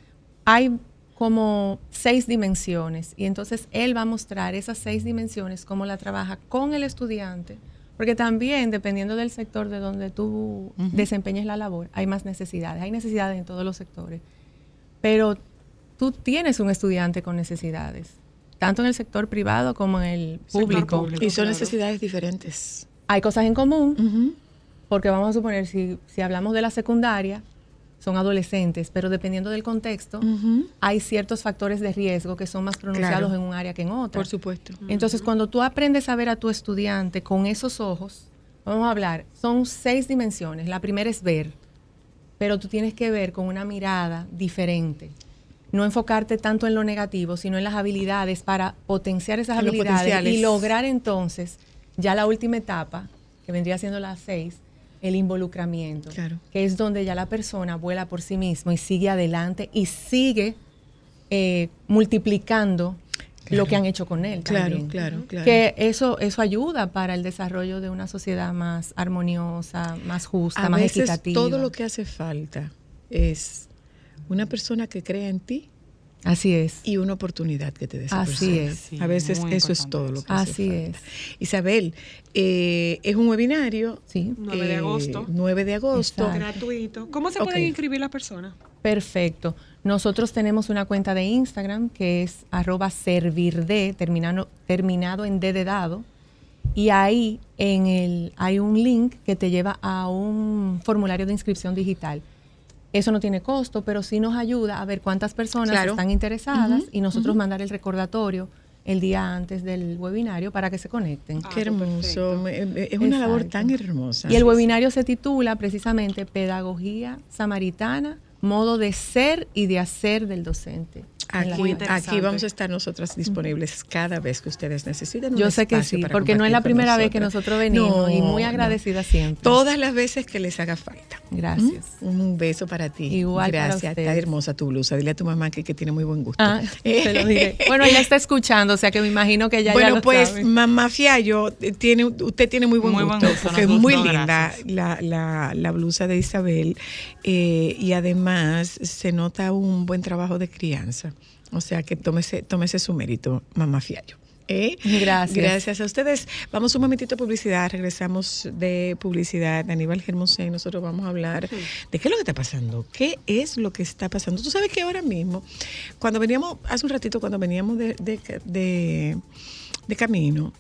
Speaker 7: hay como seis dimensiones y entonces él va a mostrar esas seis dimensiones, cómo la trabaja con el estudiante, porque también dependiendo del sector de donde tú desempeñes la labor, hay más necesidades, hay necesidades en todos los sectores, pero tú tienes un estudiante con necesidades, tanto en el sector privado como en el público.
Speaker 4: y son necesidades diferentes.
Speaker 7: Hay cosas en común, porque vamos a suponer, si, si hablamos de la secundaria, son adolescentes, pero dependiendo del contexto, hay ciertos factores de riesgo que son más pronunciados
Speaker 4: Claro.
Speaker 7: en un área que en otra.
Speaker 4: Por supuesto.
Speaker 7: Entonces, cuando tú aprendes a ver a tu estudiante con esos ojos, vamos a hablar, son seis dimensiones. La primera es ver, pero tú tienes que ver con una mirada diferente. No enfocarte tanto en lo negativo, sino en las habilidades para potenciar esas
Speaker 4: En
Speaker 7: habilidades y lograr entonces ya la última etapa, que vendría siendo la seis, el involucramiento,
Speaker 4: Claro.
Speaker 7: que es donde ya la persona vuela por sí mismo y sigue adelante y sigue eh, multiplicando lo que han hecho con él.
Speaker 4: Claro,
Speaker 7: también.
Speaker 4: claro, claro.
Speaker 7: Que eso, eso ayuda para el desarrollo de una sociedad más armoniosa, más justa,
Speaker 4: A
Speaker 7: más
Speaker 4: veces
Speaker 7: equitativa.
Speaker 4: todo lo que hace falta es una persona que crea en ti
Speaker 7: Así es.
Speaker 4: y una oportunidad que te dé esa
Speaker 7: Así
Speaker 4: persona.
Speaker 7: es.
Speaker 3: Sí,
Speaker 4: A veces
Speaker 3: muy
Speaker 4: eso es todo lo que hace
Speaker 7: Así
Speaker 4: falta.
Speaker 7: es.
Speaker 4: Isabel, eh, es un webinario.
Speaker 7: Sí.
Speaker 2: 9 de
Speaker 4: eh,
Speaker 2: agosto.
Speaker 4: 9 de agosto.
Speaker 7: Exacto.
Speaker 2: Gratuito. ¿Cómo se pueden inscribir las personas?
Speaker 7: Perfecto. Nosotros tenemos una cuenta de Instagram que es arroba servirde, terminado, terminado en D de dado. Y ahí en el, hay un link que te lleva a un formulario de inscripción digital. Eso no tiene costo, pero sí nos ayuda a ver cuántas personas
Speaker 4: Claro.
Speaker 7: están interesadas y nosotros mandar el recordatorio el día antes del webinario para que se conecten.
Speaker 4: Qué hermoso. me- me- Es una labor tan hermosa.
Speaker 7: Y el webinario se titula precisamente Pedagogía Samaritana, modo de ser y de hacer del docente.
Speaker 4: Aquí, vamos a estar nosotras disponibles cada vez que ustedes necesiten. un
Speaker 7: Yo sé que sí,
Speaker 4: para
Speaker 7: porque no es la primera vez que nosotros venimos y muy
Speaker 4: no.
Speaker 7: agradecida siempre.
Speaker 4: Todas las veces que les haga falta.
Speaker 7: Gracias.
Speaker 4: Un beso para ti.
Speaker 7: Igual para
Speaker 4: Gracias. Está
Speaker 7: ustedes.
Speaker 4: hermosa tu blusa. Dile a tu mamá que, que tiene muy buen gusto.
Speaker 7: Ah, <laughs> se lo diré. <laughs> Bueno, ella está escuchando, o sea que me imagino que ella ya
Speaker 4: bueno,
Speaker 7: lo
Speaker 4: pues,
Speaker 7: sabe.
Speaker 4: mamá Fiallo, eh, tiene, usted tiene muy buen
Speaker 3: Muy buen
Speaker 4: gusto,
Speaker 3: gusto,
Speaker 4: porque es muy linda la, la, la blusa de Isabel eh, y además se nota un buen trabajo de crianza. O sea que tómese, tómese su mérito, mamá Fiallo. ¿eh?
Speaker 7: Gracias.
Speaker 4: Gracias a ustedes. Vamos un momentito a publicidad. Regresamos de publicidad. Aníbal Germosén, nosotros vamos a hablar de qué es lo que está pasando. ¿Qué es lo que está pasando? Tú sabes que ahora mismo, cuando veníamos, hace un ratito, cuando veníamos de, de, de, de camino,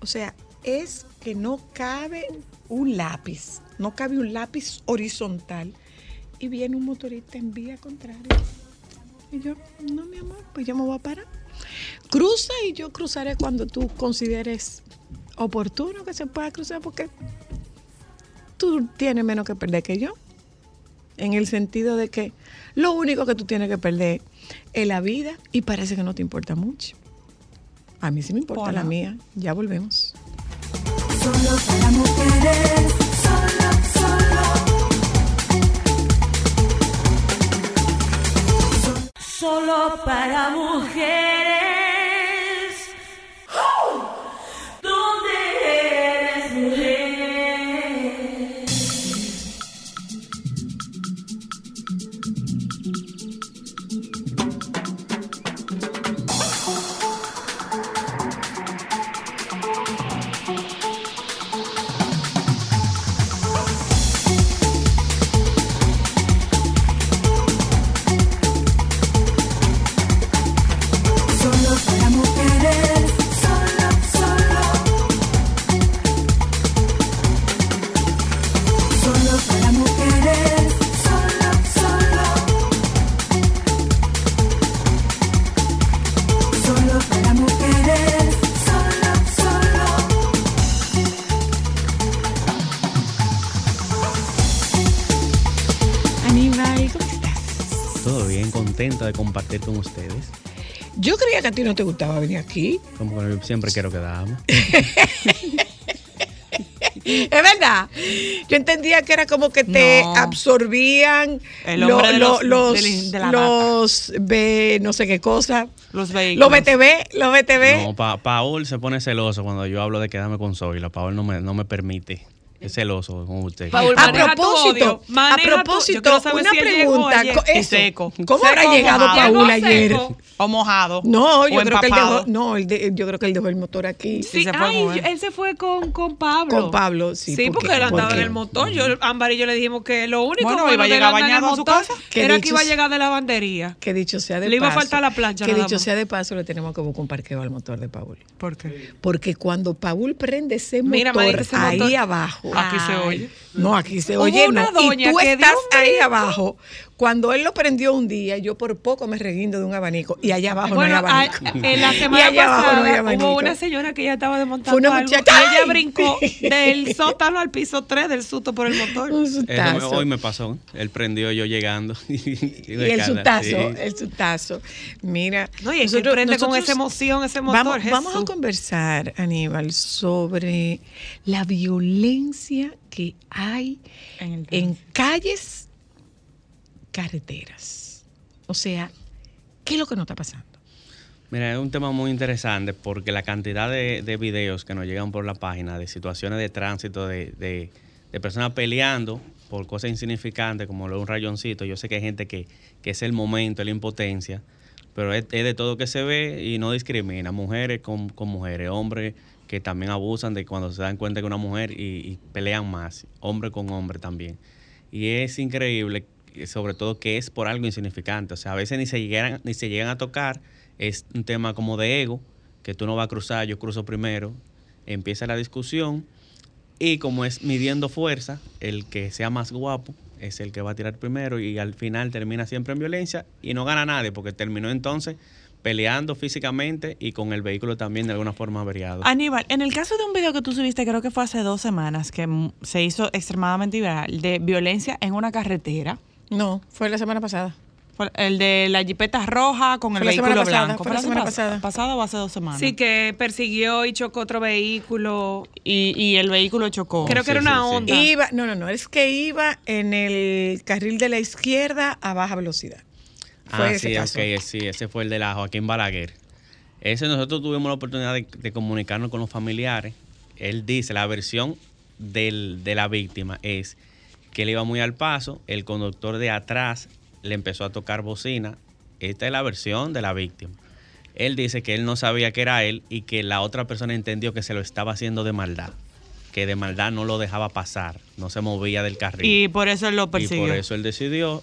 Speaker 4: o sea, es que no cabe un lápiz, no cabe un lápiz horizontal y viene un motorista en vía contraria. Y yo, no, mi amor, pues yo me voy a parar. Cruza y yo cruzaré cuando tú consideres oportuno que se pueda cruzar porque tú tienes menos que perder que yo. en el sentido de que lo único que tú tienes que perder es la vida y parece que no te importa mucho. A mí sí me importa
Speaker 3: Hola.
Speaker 4: la mía. Ya volvemos.
Speaker 1: Solo para mujeres, Solo
Speaker 9: para mujeres.
Speaker 4: Ti no te gustaba venir aquí.
Speaker 10: Como que siempre quiero quedarme. <laughs>
Speaker 4: Es verdad. Yo entendía que era como que te
Speaker 3: No.
Speaker 4: absorbían
Speaker 3: El
Speaker 4: lo-
Speaker 3: hombre de
Speaker 4: lo-
Speaker 3: los-
Speaker 4: los,
Speaker 3: del- de la
Speaker 4: los B, no sé qué cosa.
Speaker 3: Los vehículos.
Speaker 4: Los BTV, los BTV.
Speaker 10: No, pa- Paul se pone celoso cuando yo hablo de quedarme con Zoila. Paul no me, no me permite. Es celoso con usted.
Speaker 2: Paul,
Speaker 4: A propósito,
Speaker 2: odio,
Speaker 4: a propósito, una
Speaker 2: si llegó
Speaker 4: pregunta. eso,
Speaker 3: seco.
Speaker 4: ¿Cómo habrá llegado
Speaker 3: mojado.
Speaker 4: Paul
Speaker 2: Llegó
Speaker 4: ayer?
Speaker 3: O mojado.
Speaker 4: No, yo creo que él dejó, no, él de- yo creo que él dejó el motor aquí.
Speaker 2: Sí,
Speaker 3: se fue
Speaker 2: ay,
Speaker 3: con él.
Speaker 2: se fue con, con Pablo.
Speaker 4: Con Pablo, sí,
Speaker 2: Sí,
Speaker 4: porque-
Speaker 2: porque, él andaba
Speaker 4: porque-
Speaker 2: en el motor. Yo, Ámbar y yo le dijimos que lo único
Speaker 3: Bueno,
Speaker 2: bueno
Speaker 3: iba a llegar bañado a su casa.
Speaker 4: Que
Speaker 2: Era que iba a llegar de lavandería.
Speaker 4: Que dicho sea de
Speaker 2: Le iba a
Speaker 4: paso.
Speaker 2: faltar la plancha
Speaker 4: Que dicho sea de paso, le tenemos que buscar un parqueo al motor de Paul.
Speaker 3: ¿Por qué?
Speaker 4: Porque cuando Paul prende ese motor, ahí abajo.
Speaker 2: Aquí se oye.
Speaker 4: No, aquí se oye.
Speaker 2: una
Speaker 4: no. Y
Speaker 2: doña
Speaker 4: tú
Speaker 2: que
Speaker 4: estás ahí abajo. Cuando él lo prendió un día, yo por poco me reguindo de un abanico. Y allá abajo
Speaker 2: Bueno, <laughs>
Speaker 4: no hay abanico.
Speaker 2: a- en la
Speaker 4: Y
Speaker 2: semana pasada
Speaker 4: no
Speaker 2: hubo una señora que ya estaba desmontando
Speaker 4: Fue una
Speaker 2: algo
Speaker 4: muchacha-
Speaker 2: y ella brincó <laughs> del sótano al piso 3 del susto por el motor.
Speaker 4: Un
Speaker 10: Eso hoy me pasó. Él prendió yo llegando. <laughs> y
Speaker 4: Y el
Speaker 10: sustazo
Speaker 4: el sustazo. Mira,
Speaker 2: No, y es que
Speaker 4: nosotros-
Speaker 2: prende con esa emoción ese motor.
Speaker 4: Vamos, vamos a conversar, Aníbal, sobre la violencia que hay
Speaker 3: en
Speaker 4: calles, carreteras. O sea, ¿qué es lo que nos está pasando?
Speaker 10: Mira, es un tema muy interesante porque la cantidad de, de videos que nos llegan por la página de situaciones de tránsito, de, de- personas peleando por cosas insignificantes como lo de un rayoncito. Yo sé que hay gente que, que es el momento, la impotencia, pero es, de todo que se ve y no discrimina. Mujeres con, con mujeres, hombres que también abusan de cuando se dan cuenta que una mujer y, y pelean más, hombre con hombre también. Y es increíble, sobre todo que es por algo insignificante. O sea, a veces ni se llegan, ni se llegan a tocar. Es un tema como de ego, que tú no vas a cruzar, yo cruzo primero. Empieza la discusión. Y como es midiendo fuerza, el que sea más guapo es el que va a tirar primero y al final termina siempre en violencia y no gana nadie porque terminó entonces peleando físicamente y con el vehículo también de alguna forma averiado.
Speaker 3: Aníbal, en el caso de un video que tú subiste, creo que fue hace dos semanas, que se hizo extremadamente viral, de violencia en una carretera.
Speaker 4: No, fue la semana pasada.
Speaker 3: Fue El de la jipeta roja con el
Speaker 4: Fue la semana
Speaker 3: vehículo
Speaker 4: pasada,
Speaker 3: blanco.
Speaker 4: fue la
Speaker 3: semana
Speaker 4: semana
Speaker 3: pas-
Speaker 4: pasada.
Speaker 3: ¿Pasada o hace dos semanas?
Speaker 2: Sí, que persiguió y chocó otro vehículo.
Speaker 3: Y, y el vehículo chocó.
Speaker 2: Creo que era una
Speaker 10: sí, sí.
Speaker 2: onda.
Speaker 4: Iba, no, no, no, es que iba en el carril de la izquierda a baja velocidad. Fue
Speaker 10: Ah,
Speaker 4: ese
Speaker 10: sí,
Speaker 4: caso.
Speaker 10: ok, sí, ese fue el de la Joaquín Balaguer. Ese nosotros tuvimos la oportunidad de, de comunicarnos con los familiares. Él dice, la versión del- de la víctima es que él iba muy al paso, el conductor de atrás le empezó a tocar bocina. Esta es la versión de la víctima. Él dice que él no sabía que era él y que la otra persona entendió que se lo estaba haciendo de maldad, que de maldad no lo dejaba pasar, no se movía del carril.
Speaker 3: Y por eso él lo
Speaker 10: Y
Speaker 3: persiguió.
Speaker 10: por eso él decidió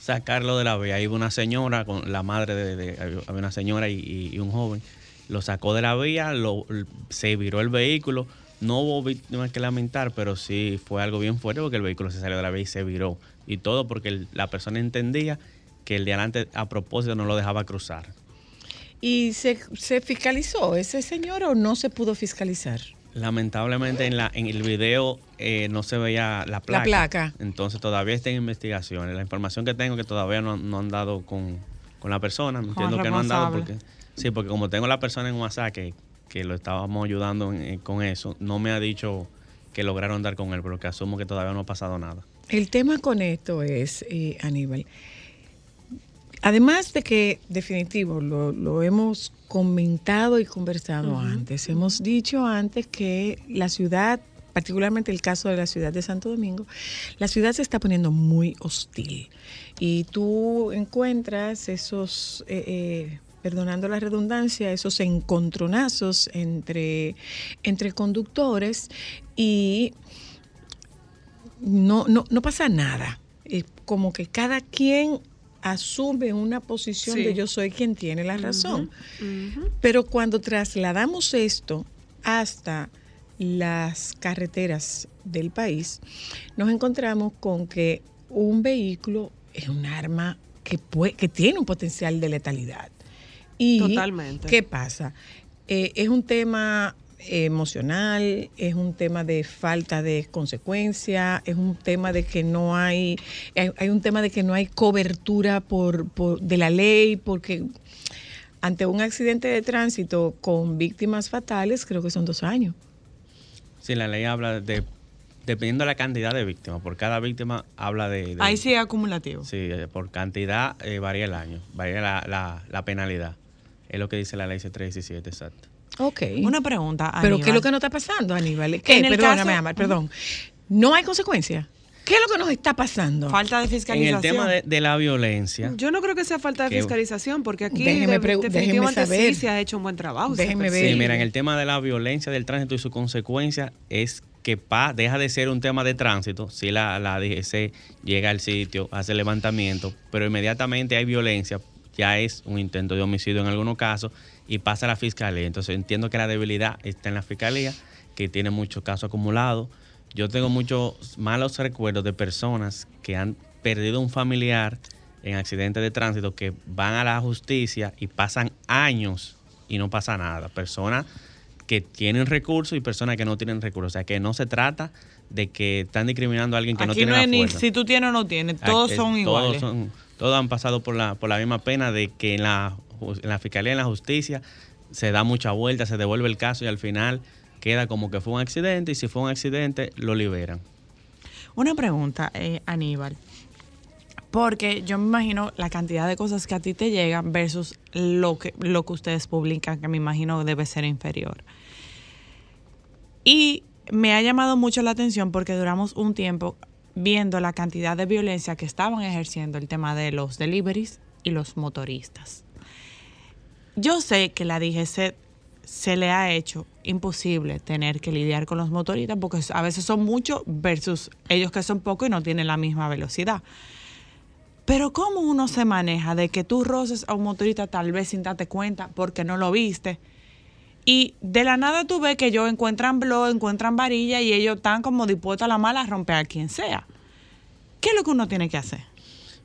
Speaker 10: sacarlo de la vía. Ahí iba una señora, con la madre de, de- había una señora y, y- y un joven. Lo sacó de la vía, lo, se viró el vehículo. No hubo víctimas que lamentar, pero sí fue algo bien fuerte porque el vehículo se salió de la vía y se viró. Y todo porque el- la persona entendía que el de adelante a propósito no lo dejaba cruzar.
Speaker 4: ¿Y se, se fiscalizó ese señor o no se pudo fiscalizar?
Speaker 10: Lamentablemente en, la, en el video eh, no se veía la placa.
Speaker 4: placa.
Speaker 10: Entonces todavía está en investigaciones. La información que tengo es que todavía no, no han dado con, con la persona. Entiendo que no han dado porque... Sí, porque como tengo la persona en WhatsApp que, que lo estábamos ayudando en- en- con eso, no me ha dicho que lograron dar con él, pero que asumo que todavía no ha pasado nada.
Speaker 4: El tema con esto es, eh, Aníbal, además de que definitivo, lo, lo hemos comentado y conversado antes, hemos dicho antes que la ciudad, particularmente el caso de la ciudad de Santo Domingo, la ciudad se está poniendo muy hostil y tú encuentras esos... eh, eh, perdonando la redundancia, esos encontronazos entre, entre conductores y no, no, no pasa nada. Es como que cada quien asume una posición
Speaker 2: Sí.
Speaker 4: de yo soy quien tiene la razón. Pero cuando trasladamos esto hasta las carreteras del país, nos encontramos con que un vehículo es un arma que, puede, que tiene un potencial de letalidad. Y
Speaker 2: Totalmente.
Speaker 4: ¿Qué pasa? Eh, es un tema emocional, es un tema de falta de consecuencia, es un tema de que no hay, hay, hay un tema de que no hay cobertura por, por- de la ley, porque ante un accidente de tránsito con víctimas fatales, creo que son dos años.
Speaker 10: Sí, la ley habla de... Dependiendo de la cantidad de víctimas, por cada víctima habla de... de-
Speaker 3: Ahí sí es acumulativo.
Speaker 10: Sí, eh, por cantidad eh, varía el año, varía la, la, la penalidad. Es lo que dice la ley C317, exacto.
Speaker 4: Ok.
Speaker 3: Una pregunta,
Speaker 4: Pero ¿qué es lo
Speaker 3: Aníbal.
Speaker 4: que no está pasando, Aníbal? ¿Qué?
Speaker 3: En el
Speaker 4: Perdóname,
Speaker 3: caso-
Speaker 4: Amar, perdón. No hay consecuencia. ¿Qué es lo que nos está pasando?
Speaker 3: Falta de
Speaker 10: En
Speaker 3: fiscalización.
Speaker 10: el tema de, de la violencia,
Speaker 2: Yo no creo que sea falta de
Speaker 10: Que-
Speaker 2: fiscalización, porque aquí
Speaker 4: Déjeme
Speaker 2: de- definitivamente
Speaker 4: déjeme saber.
Speaker 2: sí se ha hecho un buen trabajo.
Speaker 4: Déjeme ver.
Speaker 10: Sí, mira, en el tema de la violencia del tránsito y su consecuencia es que pa, deja de ser un tema de tránsito, si la, la DGC llega al sitio, hace levantamiento, pero inmediatamente hay violencia, ya es un intento de homicidio en algunos casos y pasa a la fiscalía. Entonces entiendo que la debilidad está en la fiscalía, que tiene muchos casos acumulados. Yo tengo muchos malos recuerdos de personas que han perdido un familiar en accidentes de tránsito que van a la justicia y pasan años y no pasa nada. Personas que tienen recursos y personas que no tienen recursos. O sea, que no se trata de que están discriminando a alguien que no tiene
Speaker 3: no es ni si tú tienes o no tienes, todos son iguales.
Speaker 10: Son- todos han pasado por la, por la misma pena de que en la, en la fiscalía, en la justicia, se da mucha vuelta, se devuelve el caso y al final queda como que fue un accidente y si fue un accidente lo liberan.
Speaker 3: Una pregunta, eh, Aníbal. Porque yo me imagino la cantidad de cosas que a ti te llegan versus lo que, lo que ustedes publican, que me imagino debe ser inferior. Y me ha llamado mucho la atención porque duramos un tiempo viendo la cantidad de violencia que estaban ejerciendo el tema de los deliveries y los motoristas. Yo sé que la DGC se le ha hecho imposible tener que lidiar con los motoristas porque a veces son muchos versus ellos que son pocos y no tienen la misma velocidad. Pero ¿cómo uno se maneja de que tú roces a un motorista tal vez sin darte cuenta porque no lo viste? Y de la nada tú ves que ellos encuentran blog, encuentran varilla y ellos están como dispuestos a la mala a romper a quien sea. ¿Qué es lo que uno tiene que hacer?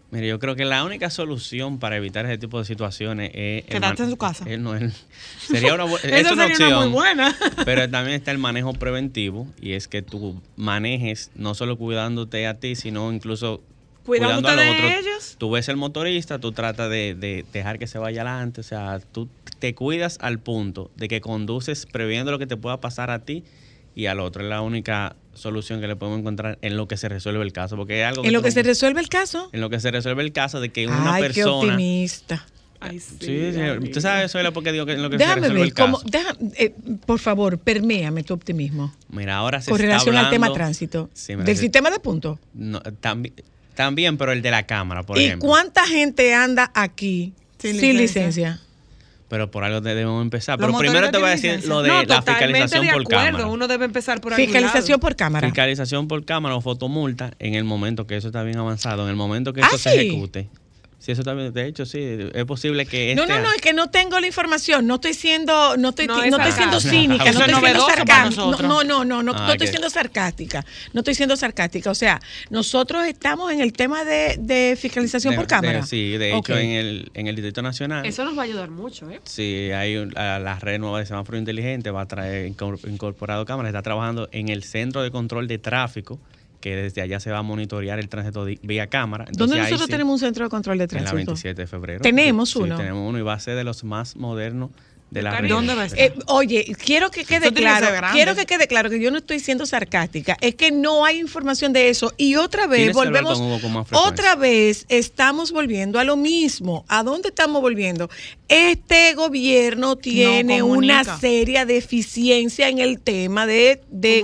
Speaker 10: Mire, yo creo que la única solución para evitar ese tipo de situaciones es...
Speaker 3: Quedarte en su casa.
Speaker 10: eh, no, el- sería una, <laughs> es
Speaker 3: Esa
Speaker 10: una
Speaker 3: sería una muy
Speaker 10: opción,
Speaker 3: buena. <laughs>
Speaker 10: Pero también está el manejo preventivo y es que tú manejes no solo cuidándote a ti, sino incluso
Speaker 3: Cuidándote
Speaker 10: cuidando a los
Speaker 3: de
Speaker 10: otros.
Speaker 3: ellos.
Speaker 10: Tú ves el motorista, tú tratas de, de dejar que se vaya adelante, o sea, tú te cuidas al punto de que conduces previendo lo que te pueda pasar a ti y al otro. Es la única solución que le podemos encontrar en lo que se resuelve el caso, porque es algo
Speaker 4: En lo
Speaker 10: tú
Speaker 4: que se resuelve el caso.
Speaker 10: en lo que se resuelve el caso de que una
Speaker 4: Ay, qué
Speaker 10: persona
Speaker 4: optimista.
Speaker 2: Ay, sí,
Speaker 10: Sí, sí,
Speaker 2: amigo.
Speaker 10: usted sabe eso es porque digo que en lo que se
Speaker 4: Déjame
Speaker 10: resuelve
Speaker 4: ver,
Speaker 10: el caso.
Speaker 4: deja- eh, por favor, perméame tu optimismo
Speaker 10: Mira, ahora se
Speaker 4: con
Speaker 10: está
Speaker 4: relación al tema
Speaker 10: hablando-
Speaker 4: tránsito.
Speaker 10: Sí, mira,
Speaker 4: del
Speaker 10: se-
Speaker 4: sistema de puntos.
Speaker 10: no, también, también, pero el de la cámara, por
Speaker 4: ¿Y
Speaker 10: ejemplo.
Speaker 4: cuánta gente anda aquí
Speaker 3: Sin
Speaker 4: sin,
Speaker 3: licencia?
Speaker 4: licencia?
Speaker 10: Pero por algo debemos empezar.
Speaker 3: Los
Speaker 10: Pero primero te voy a decir lo de
Speaker 2: No,
Speaker 10: la fiscalización
Speaker 2: de
Speaker 10: por
Speaker 2: acuerdo.
Speaker 10: cámara.
Speaker 2: Uno debe empezar por algún
Speaker 4: Fiscalización
Speaker 2: lado.
Speaker 4: por cámara.
Speaker 10: Fiscalización por cámara o fotomulta en el momento que eso está bien avanzado, en el momento que eso
Speaker 4: Ah,
Speaker 10: se
Speaker 4: sí.
Speaker 10: ejecute. Sí, eso también, de hecho, sí, es posible que
Speaker 4: No,
Speaker 10: este
Speaker 4: no, no, es que no tengo la información. No estoy siendo, no estoy,
Speaker 2: No
Speaker 4: no,
Speaker 2: es
Speaker 4: estoy siendo cínica, no
Speaker 3: es
Speaker 4: estoy siendo sarcástica. No, no, no, no,
Speaker 10: Ah,
Speaker 4: no estoy siendo sarcástica. No estoy siendo sarcástica. O sea, nosotros estamos en el tema de, de fiscalización
Speaker 10: de-
Speaker 4: por cámara.
Speaker 10: de- sí, de
Speaker 4: Ok.
Speaker 10: hecho, en el, en el Distrito Nacional.
Speaker 2: Eso nos va a ayudar mucho, ¿eh?
Speaker 10: Sí, hay un- la, la red nueva de semáforo inteligente, va a traer incor- incorporado cámaras, está trabajando en el centro de control de tráfico, que desde allá se va a monitorear el tránsito vía cámara.
Speaker 4: ¿Dónde
Speaker 10: Entonces,
Speaker 4: nosotros
Speaker 10: sí,
Speaker 4: tenemos un centro de control de
Speaker 10: En la
Speaker 4: tránsito?
Speaker 10: 27 de febrero.
Speaker 4: Tenemos
Speaker 10: Sí,
Speaker 4: uno.
Speaker 10: tenemos uno y va a ser de los más modernos de la.
Speaker 3: ¿Dónde va a
Speaker 4: Eh, oye, quiero que quede
Speaker 3: Esto que
Speaker 4: claro,
Speaker 3: ser grande.
Speaker 4: quiero que quede claro que yo no estoy siendo sarcástica, es que no hay información de eso y otra vez
Speaker 10: que
Speaker 4: volvemos,
Speaker 10: con Hugo con más frecuencia.
Speaker 4: otra vez estamos volviendo a lo mismo. ¿A dónde estamos volviendo? Este gobierno tiene una seria deficiencia en el tema de,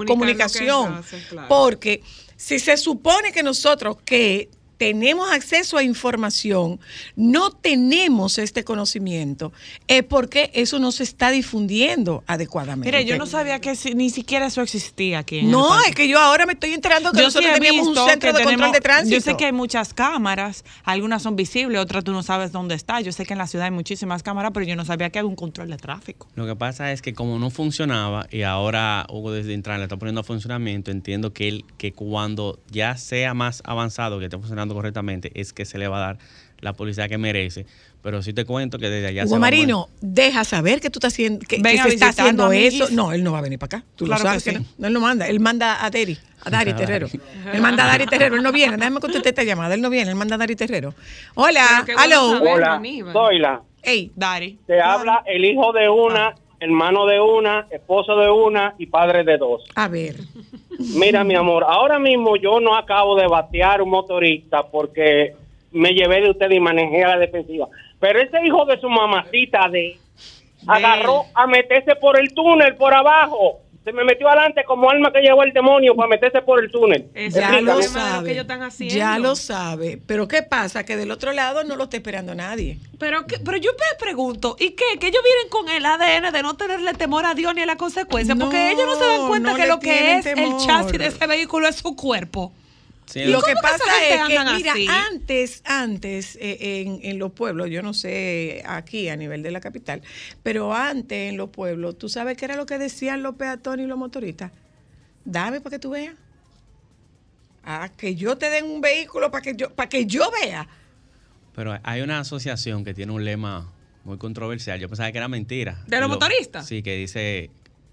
Speaker 4: comunicación,
Speaker 2: lo que hace, claro.
Speaker 4: porque si se supone que nosotros que tenemos acceso a información, no tenemos este conocimiento, es porque eso no se está difundiendo adecuadamente.
Speaker 3: Mire, yo no sabía que si- ni siquiera eso existía aquí. en el
Speaker 4: No, es que yo ahora me estoy enterando que
Speaker 3: Yo
Speaker 4: nosotros
Speaker 3: sí
Speaker 4: un centro de control de tránsito.
Speaker 3: Yo sé que hay muchas cámaras, algunas son visibles, otras tú no sabes dónde está. Yo sé que en la ciudad hay muchísimas cámaras, pero yo no sabía que había un control de tráfico.
Speaker 10: Lo que pasa es que como no funcionaba y ahora Hugo desde entrar le está poniendo a funcionamiento, entiendo que él, que cuando ya sea más avanzado, que esté funcionando correctamente, es que se le va a dar la publicidad que merece. Pero sí te cuento que desde allá
Speaker 4: Hugo
Speaker 10: se va a
Speaker 4: Marino, deja saber que tú estás haciendo, que, se está haciendo eso. No, él no va a venir para acá. Tú
Speaker 3: Claro
Speaker 4: lo sabes
Speaker 3: que sí.
Speaker 4: no. No, él no manda. Él manda a Dari, a <laughs> Dari Terrero. Él manda a Dari Terrero. Él no viene. Déjame contestar esta llamada. Él no viene. Él manda a Dari Terrero. Hola,
Speaker 2: bueno.
Speaker 11: Hola,
Speaker 2: Aníbal.
Speaker 11: Zoila.
Speaker 4: Ey,
Speaker 3: Dari.
Speaker 11: Te habla el hijo de una, hermano de una, esposo de una y padre de dos.
Speaker 4: a ver.
Speaker 11: Mira, mi amor, ahora mismo yo no acabo de batear un motorista porque me llevé de usted y manejé a la defensiva. Pero ese hijo de su mamacita de agarró a meterse por el túnel por abajo. Se me metió adelante como alma que llevó el demonio para meterse por el túnel.
Speaker 2: Ese
Speaker 4: Ya
Speaker 2: es el
Speaker 4: lo
Speaker 2: problema de lo
Speaker 4: sabe.
Speaker 2: que ellos están haciendo.
Speaker 4: Ya lo sabe. Pero ¿qué pasa? Que del otro lado no lo está esperando nadie.
Speaker 2: Pero, que- pero yo me pregunto, ¿y qué? Que ellos vienen con el ADN de no tenerle temor a Dios ni a la consecuencia, porque ellos no se dan cuenta
Speaker 4: no
Speaker 2: que lo que es el chasis de ese vehículo es su cuerpo.
Speaker 10: Sí,
Speaker 4: Lo que pasa es que, mira,
Speaker 2: así?
Speaker 4: antes, antes, eh, en, en los pueblos, yo no sé aquí a nivel de la capital, pero antes en los pueblos, ¿tú sabes qué era lo que decían los peatones y los motoristas? Dame para que tú veas. Ah, que yo te den un vehículo para que yo, para que yo vea.
Speaker 10: Pero hay una asociación que tiene un lema muy controversial. Yo pensaba que era mentira.
Speaker 2: ¿De los
Speaker 10: Lo-
Speaker 2: motoristas?
Speaker 10: Sí, que dice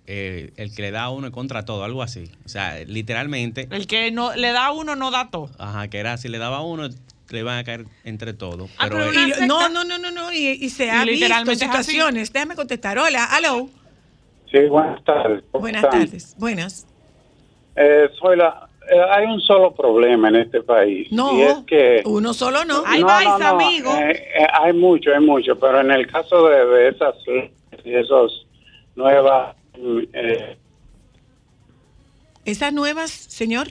Speaker 10: eh, el que le da a uno es contra todo, algo así. O sea, literalmente,
Speaker 3: El que no le da a uno no da todo.
Speaker 10: ajá, que era si le daba a uno, le iban a caer entre todos.
Speaker 2: Ah,
Speaker 10: Pero él-
Speaker 4: Y no, no, no, no, no. Y, y se
Speaker 3: Y
Speaker 4: ha visto
Speaker 3: literalmente es así.
Speaker 4: situaciones. Déjame contestar. Hola, aló.
Speaker 12: Sí, buenas tardes. ¿Cómo
Speaker 4: Buenas
Speaker 12: están?
Speaker 4: tardes. Buenas.
Speaker 12: Eh, Zoila, eh, hay un solo problema en este país.
Speaker 4: No,
Speaker 12: Y es que...
Speaker 4: uno solo no.
Speaker 2: Ahí
Speaker 12: no,
Speaker 2: vais,
Speaker 12: no, no,
Speaker 2: amigo.
Speaker 12: eh, eh, hay mucho, hay mucho, pero en el caso de, de esas y esos nuevas... eh,
Speaker 4: Esas nuevas, señor,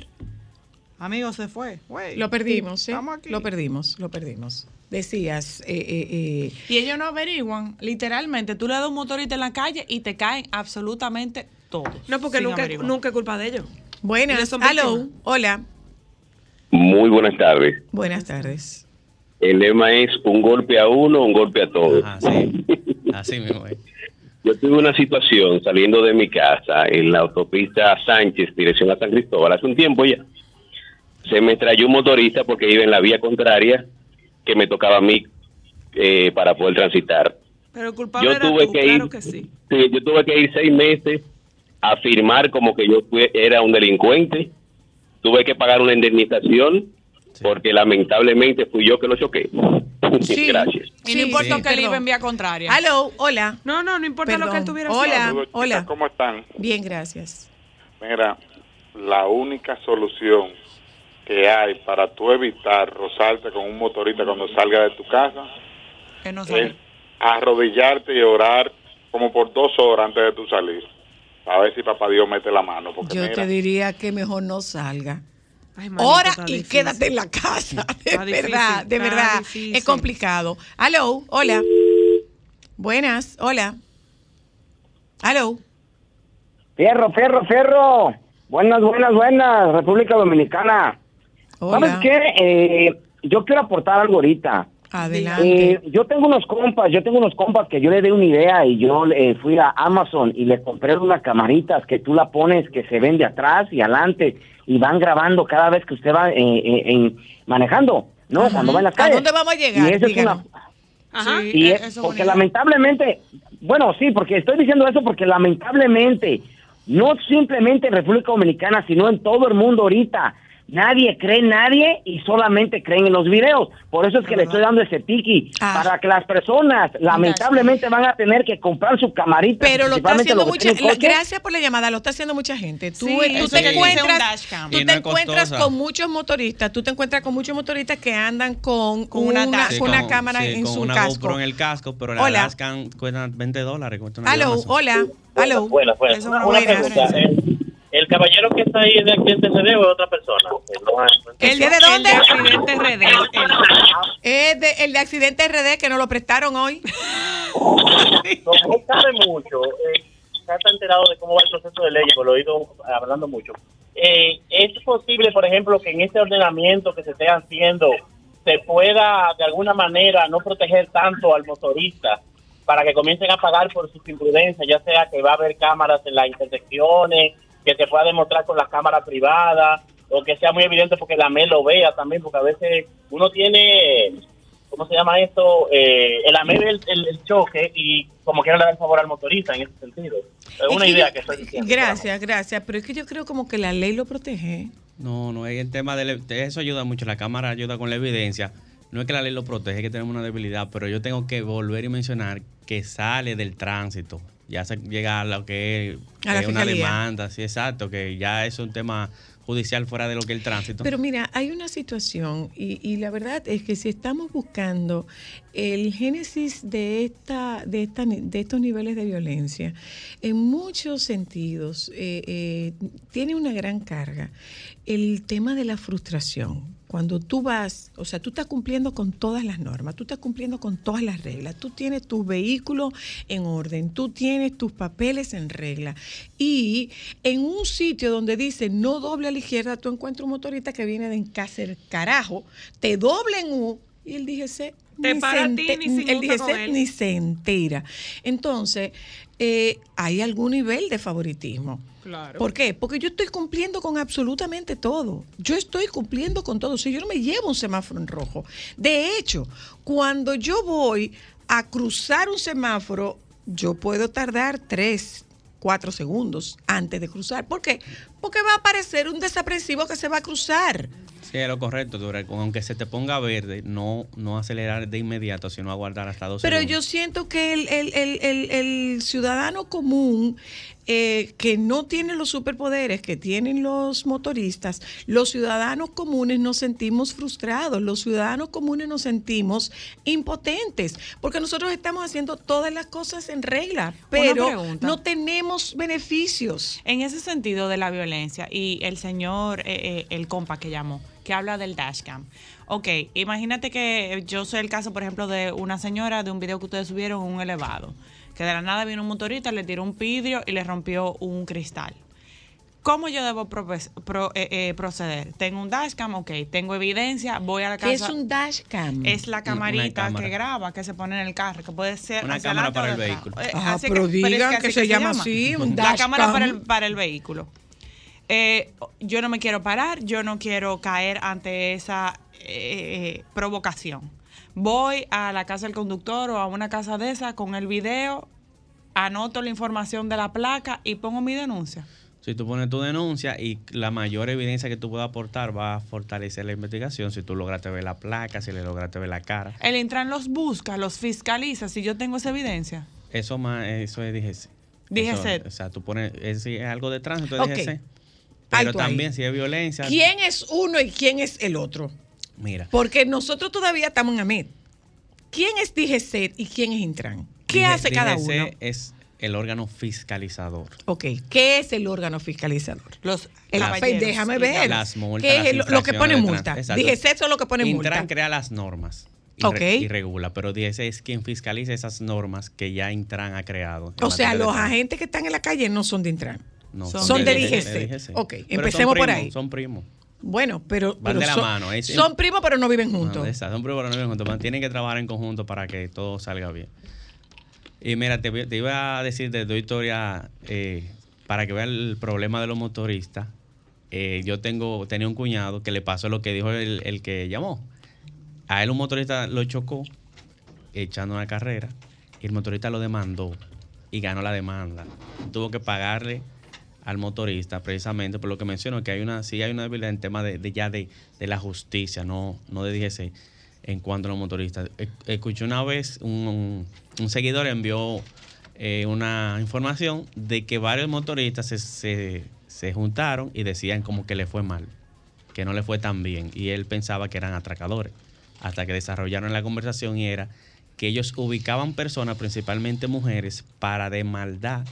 Speaker 3: Amigo, se fue.
Speaker 4: Lo perdimos, ¿eh?
Speaker 3: Estamos aquí.
Speaker 4: Lo perdimos, lo perdimos. Decías, eh, eh, eh,
Speaker 3: Y ellos no averiguan. Literalmente, tú le das un motorista en la calle y te caen absolutamente todos.
Speaker 2: No, porque nunca,
Speaker 3: averiguar.
Speaker 2: nunca es culpa de ellos.
Speaker 4: buenas,
Speaker 2: víctimas.
Speaker 4: hola,
Speaker 13: Muy buenas tardes.
Speaker 4: buenas tardes.
Speaker 13: El lema es un golpe a uno, un golpe a todos.
Speaker 10: Ajá, sí. Así mismo es.
Speaker 13: Yo tuve una situación saliendo de mi casa en la autopista Sánchez, dirección a San Cristóbal, hace un tiempo ya. Se me trayó un motorista porque iba en la vía contraria que me tocaba a mí eh, para poder transitar.
Speaker 2: Pero el culpable
Speaker 13: Yo
Speaker 2: era
Speaker 13: tuve
Speaker 2: tú,
Speaker 13: que
Speaker 2: claro
Speaker 13: ir,
Speaker 2: que sí.
Speaker 13: sí, yo tuve que ir seis meses a firmar como que yo fui- era un delincuente. Tuve que pagar una indemnización porque lamentablemente fui yo que lo choqué. <laughs>
Speaker 4: Sí.
Speaker 13: Gracias.
Speaker 3: Y
Speaker 4: Sí,
Speaker 3: no importa
Speaker 4: sí,
Speaker 3: que él iba en vía contraria.
Speaker 4: Aló, hola,
Speaker 2: No, no, no importa lo que él tuviera
Speaker 4: Hola. hola.
Speaker 12: ¿Cómo están?
Speaker 4: bien, gracias.
Speaker 12: Mira, la única solución que hay para tú evitar rozarte con un motorista cuando salga de tu casa
Speaker 3: Que no
Speaker 12: es arrodillarte y orar como por dos horas antes de tu salir. A ver si papá Dios mete la mano. Porque
Speaker 4: Yo
Speaker 12: mira,
Speaker 4: te diría que mejor no salga.
Speaker 2: Ay, manito,
Speaker 4: Ora y
Speaker 2: difícil.
Speaker 4: quédate en la casa. De
Speaker 2: Está difícil,
Speaker 4: verdad, de verdad.
Speaker 2: difícil.
Speaker 4: Es complicado. Aló, hola. Buenas, hola. Aló.
Speaker 11: Fierro, fierro, fierro. Buenas, buenas, buenas. República Dominicana.
Speaker 4: Hola.
Speaker 11: ¿Sabes qué? Eh, yo quiero aportar algo ahorita.
Speaker 4: Adelante.
Speaker 14: Eh, yo tengo unos compas, yo tengo unos compas que yo le di una idea y yo eh, fui a Amazon y le compré unas camaritas que tú la pones que se ven de atrás y adelante y van grabando cada vez que usted va eh, eh, en- manejando, ¿no? Cuando va en la
Speaker 4: ¿A
Speaker 14: calle.
Speaker 4: dónde vamos a llegar?
Speaker 14: Y eso es una,
Speaker 2: Ajá.
Speaker 14: y es- porque lamentablemente, bueno, sí, porque estoy diciendo eso porque lamentablemente, no simplemente en República Dominicana, sino en todo el mundo ahorita, nadie cree en nadie y solamente creen en los videos. Por eso es que le estoy dando ese tiki,
Speaker 4: Ah.
Speaker 14: para que las personas lamentablemente van a tener que comprar su camarita.
Speaker 4: Pero lo está haciendo mucha
Speaker 14: coche.
Speaker 4: Gracias por la llamada, lo está haciendo mucha gente. Tú,
Speaker 3: Sí,
Speaker 4: tú
Speaker 3: eso
Speaker 4: te encuentras, tú te
Speaker 10: no
Speaker 4: encuentras
Speaker 10: costosa.
Speaker 4: con muchos motoristas, tú te encuentras con muchos motoristas que andan con,
Speaker 3: Con una
Speaker 4: una,
Speaker 3: dash-
Speaker 4: con una
Speaker 10: con-
Speaker 4: cámara
Speaker 10: sí,
Speaker 4: en
Speaker 10: con
Speaker 4: su
Speaker 10: una
Speaker 4: casco.
Speaker 10: GoPro en el casco, pero la
Speaker 4: Hola.
Speaker 10: Alaskan cuesta 20 dólares. Cuesta una Amazon.
Speaker 4: hola, aló.
Speaker 15: Buenas.
Speaker 4: Eso buenas.
Speaker 15: ¿El, el caballero que está ahí de accidente CD o es otra persona?
Speaker 4: ¿El de dónde?
Speaker 3: El de accidente RD.
Speaker 4: Es de, el de accidente RD que nos lo prestaron hoy.
Speaker 15: No, no sabe mucho. Eh, está enterado de cómo va el proceso de ley, porque lo he ido hablando mucho. Eh, ¿Es posible, por ejemplo, que en este ordenamiento que se esté haciendo se pueda de alguna manera no proteger tanto al motorista para que comiencen a pagar por sus imprudencias, ya sea que va a haber cámaras en las intersecciones, que se pueda demostrar con las cámaras privadas, o que sea muy evidente porque la MEL lo vea también, porque a veces uno tiene, ¿cómo se llama esto? Eh, el AME ve el, el- el choque y como quiera le da el favor al motorista en ese sentido. Es una
Speaker 4: que
Speaker 15: idea
Speaker 4: yo-
Speaker 15: que estoy diciendo.
Speaker 4: Gracias, gracias. Pero es que yo creo como que la ley lo protege.
Speaker 10: No, no, es el tema de, de eso ayuda mucho. La cámara ayuda con la evidencia. No es que la ley lo protege, es que tenemos una debilidad, pero yo tengo que volver y mencionar que sale del tránsito. Ya se llega a lo que es,
Speaker 4: A
Speaker 10: eh, una demanda, sí, exacto, que ya es un tema judicial fuera de lo que es el tránsito.
Speaker 4: Pero mira, hay una situación y, y la verdad es que si estamos buscando el génesis de, esta, de, esta, de estos niveles de violencia, en muchos sentidos eh, eh, tiene una gran carga el tema de la frustración. Cuando tú vas, o sea, tú estás cumpliendo con todas las normas, tú estás cumpliendo con todas las reglas, tú tienes tu vehículo en orden, tú tienes tus papeles en regla. Y en un sitio donde dice no doble a la izquierda, tú encuentras un motorista que viene de Encacer carajo, te doble en U y el DGC
Speaker 3: Te
Speaker 4: ni
Speaker 3: para
Speaker 4: se
Speaker 3: ti, ni se
Speaker 4: el DGC ni se entera. Entonces, eh, hay algún nivel de favoritismo.
Speaker 3: Claro.
Speaker 4: ¿Por qué? Porque yo estoy cumpliendo con absolutamente todo. Yo estoy cumpliendo con todo. Si yo no me llevo un semáforo en rojo. De hecho, cuando yo voy a cruzar un semáforo, yo puedo tardar tres, cuatro segundos antes de cruzar. ¿Por qué? Porque va a aparecer un desaprensivo que se va a cruzar.
Speaker 10: Sí, es lo correcto. Aunque se te ponga verde, no, no acelerar de inmediato, sino aguardar hasta dos
Speaker 4: Pero
Speaker 10: segundos.
Speaker 4: yo siento que el, el- el- el- el ciudadano común eh, que no tiene los superpoderes que tienen los motoristas, los ciudadanos comunes nos sentimos frustrados, los ciudadanos comunes nos sentimos impotentes, porque nosotros estamos haciendo todas las cosas en regla, pero no tenemos beneficios.
Speaker 3: En ese sentido de la violencia, y el señor, eh, eh, el compa que llamó, que habla del dashcam. Ok, imagínate que yo soy el caso, por ejemplo, de una señora de un video que ustedes subieron en un elevado, que de la nada vino un motorista, le tiró un vidrio y le rompió un cristal. ¿Cómo yo debo pro- eh, eh, proceder? Tengo un dashcam, ok, tengo evidencia, voy a la casa.
Speaker 4: ¿Qué es un dashcam?
Speaker 3: Es la camarita que graba, que se pone en el carro, que puede ser
Speaker 10: Una
Speaker 3: hacia
Speaker 10: cámara para el vehículo.
Speaker 3: Eh,
Speaker 4: Ah,
Speaker 3: así
Speaker 4: pero digan
Speaker 3: así
Speaker 4: que se llama así, un
Speaker 3: La cámara
Speaker 4: dashcam.
Speaker 3: para el, para el vehículo. Eh, yo no me quiero parar, yo no quiero caer ante esa eh, provocación. Voy a la casa del conductor o a una casa de esa con el video, anoto la información de la placa y pongo mi denuncia.
Speaker 10: Si tú pones tu denuncia y la mayor evidencia que tú puedas aportar va a fortalecer la investigación, si tú lograste ver la placa, si le lograste ver la cara.
Speaker 3: El Intran los busca, los fiscaliza, si yo tengo esa evidencia.
Speaker 10: Eso más, eso es DGC.
Speaker 3: DGC.
Speaker 10: Eso, o sea, tú pones, es, si es algo de tránsito, es DGC. Pero
Speaker 4: Alto ahí.
Speaker 10: también si es violencia.
Speaker 4: ¿Quién es uno y quién es el otro?
Speaker 10: Mira,
Speaker 4: Porque nosotros todavía estamos en AMED. ¿Quién es DGC y quién es Intran? ¿Qué
Speaker 10: DG
Speaker 4: hace cada
Speaker 10: DGC
Speaker 4: uno?
Speaker 10: es el órgano fiscalizador.
Speaker 4: Ok, ¿qué es el órgano fiscalizador?
Speaker 3: Los
Speaker 4: El,
Speaker 3: caballeros
Speaker 4: déjame ver.
Speaker 10: Las multas,
Speaker 4: ¿Qué es lo, lo que pone
Speaker 10: de
Speaker 4: multa? DGC es lo que pone
Speaker 10: Intran
Speaker 4: multa.
Speaker 10: crea las normas y,
Speaker 4: Ok.
Speaker 10: re- y regula, pero DGC es quien fiscaliza esas normas que ya Intran ha creado.
Speaker 4: O sea,
Speaker 10: de
Speaker 4: los agentes que están en la calle no son de Intran.
Speaker 10: No,
Speaker 4: Son de
Speaker 10: DGC,
Speaker 4: DGC. Ok,
Speaker 10: Pero
Speaker 4: empecemos por ahí.
Speaker 10: Son primos.
Speaker 4: Bueno, pero,
Speaker 10: Van
Speaker 4: pero
Speaker 10: de la
Speaker 4: son,
Speaker 10: mano, es-
Speaker 4: son primos pero no viven
Speaker 10: No,
Speaker 4: juntos.
Speaker 10: exacto, son primos, pero no viven juntos, tienen que trabajar en conjunto para que todo salga bien. Y mira, te, te iba a decir de tu historia eh, para que veas el problema de los motoristas. Eh, yo tengo tenía un cuñado que le pasó lo que dijo el, el que llamó. A él un motorista lo chocó echando una carrera y el motorista lo demandó y ganó la demanda. Tuvo que pagarle al motorista precisamente por lo que menciono que hay una sí hay una debilidad en tema de, ya de, de la justicia no no de DGC en cuanto a los motoristas. E- escuché una vez un, un- un seguidor envió eh, una información de que varios motoristas se, se, se juntaron y decían como que le fue mal que no le fue tan bien y él pensaba que eran atracadores hasta que desarrollaron la conversación y era que ellos ubicaban personas, principalmente mujeres, para de maldad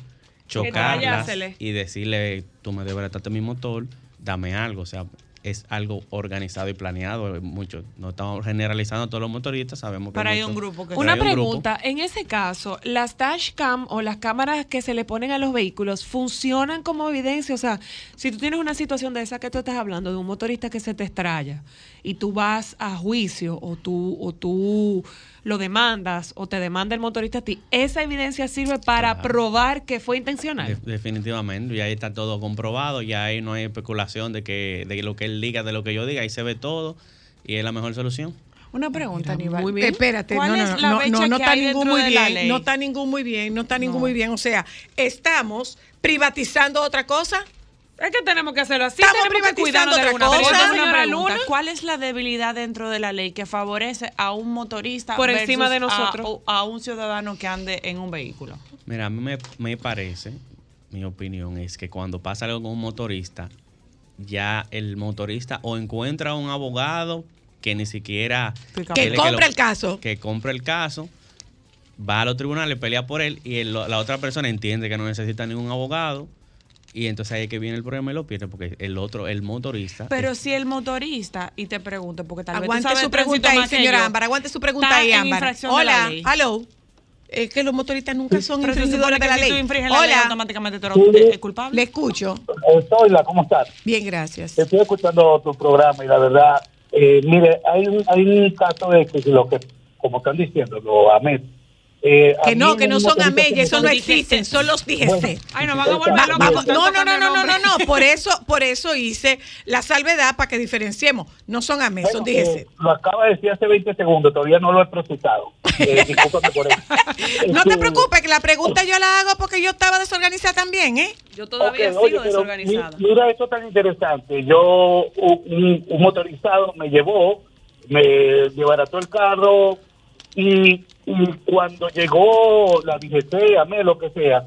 Speaker 10: chocarlas y decirle, tú me desbarataste mi motor, dame algo. O sea, es algo organizado y planeado. Mucho, no estamos generalizando a todos los motoristas, sabemos que
Speaker 3: Pero hay un grupo que-
Speaker 2: Una
Speaker 10: un
Speaker 2: pregunta, en ese caso, las dashcam o las cámaras que se le ponen a los vehículos funcionan como evidencia, o sea, si tú tienes una situación de esa que tú estás hablando, de un motorista que se te estrella y tú vas a juicio o tú, o tú lo demandas o te demanda el motorista a ti, esa evidencia sirve para probar que fue intencional.
Speaker 10: De- definitivamente, y ahí está todo comprobado, ya ahí no hay especulación de que de lo que él diga, de lo que yo diga, ahí se ve todo y es la mejor solución.
Speaker 3: Una pregunta, Aníbal.
Speaker 4: Muy bien. Espérate,
Speaker 3: ¿Cuál
Speaker 4: no, no,
Speaker 3: es
Speaker 4: no,
Speaker 3: la
Speaker 4: no,
Speaker 3: brecha
Speaker 4: no, no
Speaker 3: que
Speaker 4: está ningún muy bien, no está ningún muy bien, no está ningún muy bien. O sea, estamos privatizando otra cosa.
Speaker 2: Es que tenemos que hacerlo así.
Speaker 4: Estamos privatizando otra cosa.
Speaker 3: ¿cuál es la debilidad dentro de la ley que favorece a un motorista
Speaker 2: Por encima de
Speaker 3: versus a-
Speaker 2: nosotros?
Speaker 3: A, un ciudadano que ande en un vehículo?
Speaker 10: Mira, a mí me, me parece, mi opinión es que cuando pasa algo con un motorista, ya el motorista o encuentra un abogado que ni siquiera...
Speaker 4: Que compre el caso.
Speaker 10: Que compre el caso, va a los tribunales, pelea por él y el- la otra persona entiende que no necesita ningún abogado y entonces ahí es que viene el problema y lo pierde porque el otro, el motorista...
Speaker 3: Pero si el motorista, y te pregunto, porque tal vez tú
Speaker 4: Aguante
Speaker 3: sabes
Speaker 4: su pregunta ahí, señora Ámbar. Aguante su pregunta ahí, Ámbar. Hola, hello. Es que los motoristas nunca son
Speaker 3: Pero
Speaker 4: infringidores de la
Speaker 3: si
Speaker 4: ley.
Speaker 3: tú infringes la ley,
Speaker 4: Hola.
Speaker 3: automáticamente tú eres eh, culpable.
Speaker 4: Le escucho.
Speaker 16: Hola, ¿cómo estás?
Speaker 4: Bien, gracias.
Speaker 16: Estoy escuchando tu programa y la verdad, eh, mire, hay un, hay un caso de que lo que, como están diciendo, lo AMET. Eh,
Speaker 4: Que no, que no son
Speaker 16: me
Speaker 4: eso no existen, son los DGC.
Speaker 16: Bueno,
Speaker 3: Ay, nos van a volver
Speaker 4: Va- vamos- no, no, no, no, no, no, no, por eso, <laughs> por eso hice la salvedad para que diferenciemos. No son son
Speaker 16: Bueno,
Speaker 4: DGC.
Speaker 16: eh, lo acaba de decir hace 20 segundos, todavía no lo he procesado. Eh, <laughs> por eso.
Speaker 4: No te
Speaker 16: Este,
Speaker 4: preocupes, que la pregunta yo la hago porque yo estaba desorganizada también, ¿eh?
Speaker 2: Yo
Speaker 16: Ok, oye, pero mi- Mira esto tan interesante. Yo, un, un motorizado me llevó, me desbarató el carro y, y cuando llegó la DGC, a mí, lo que sea,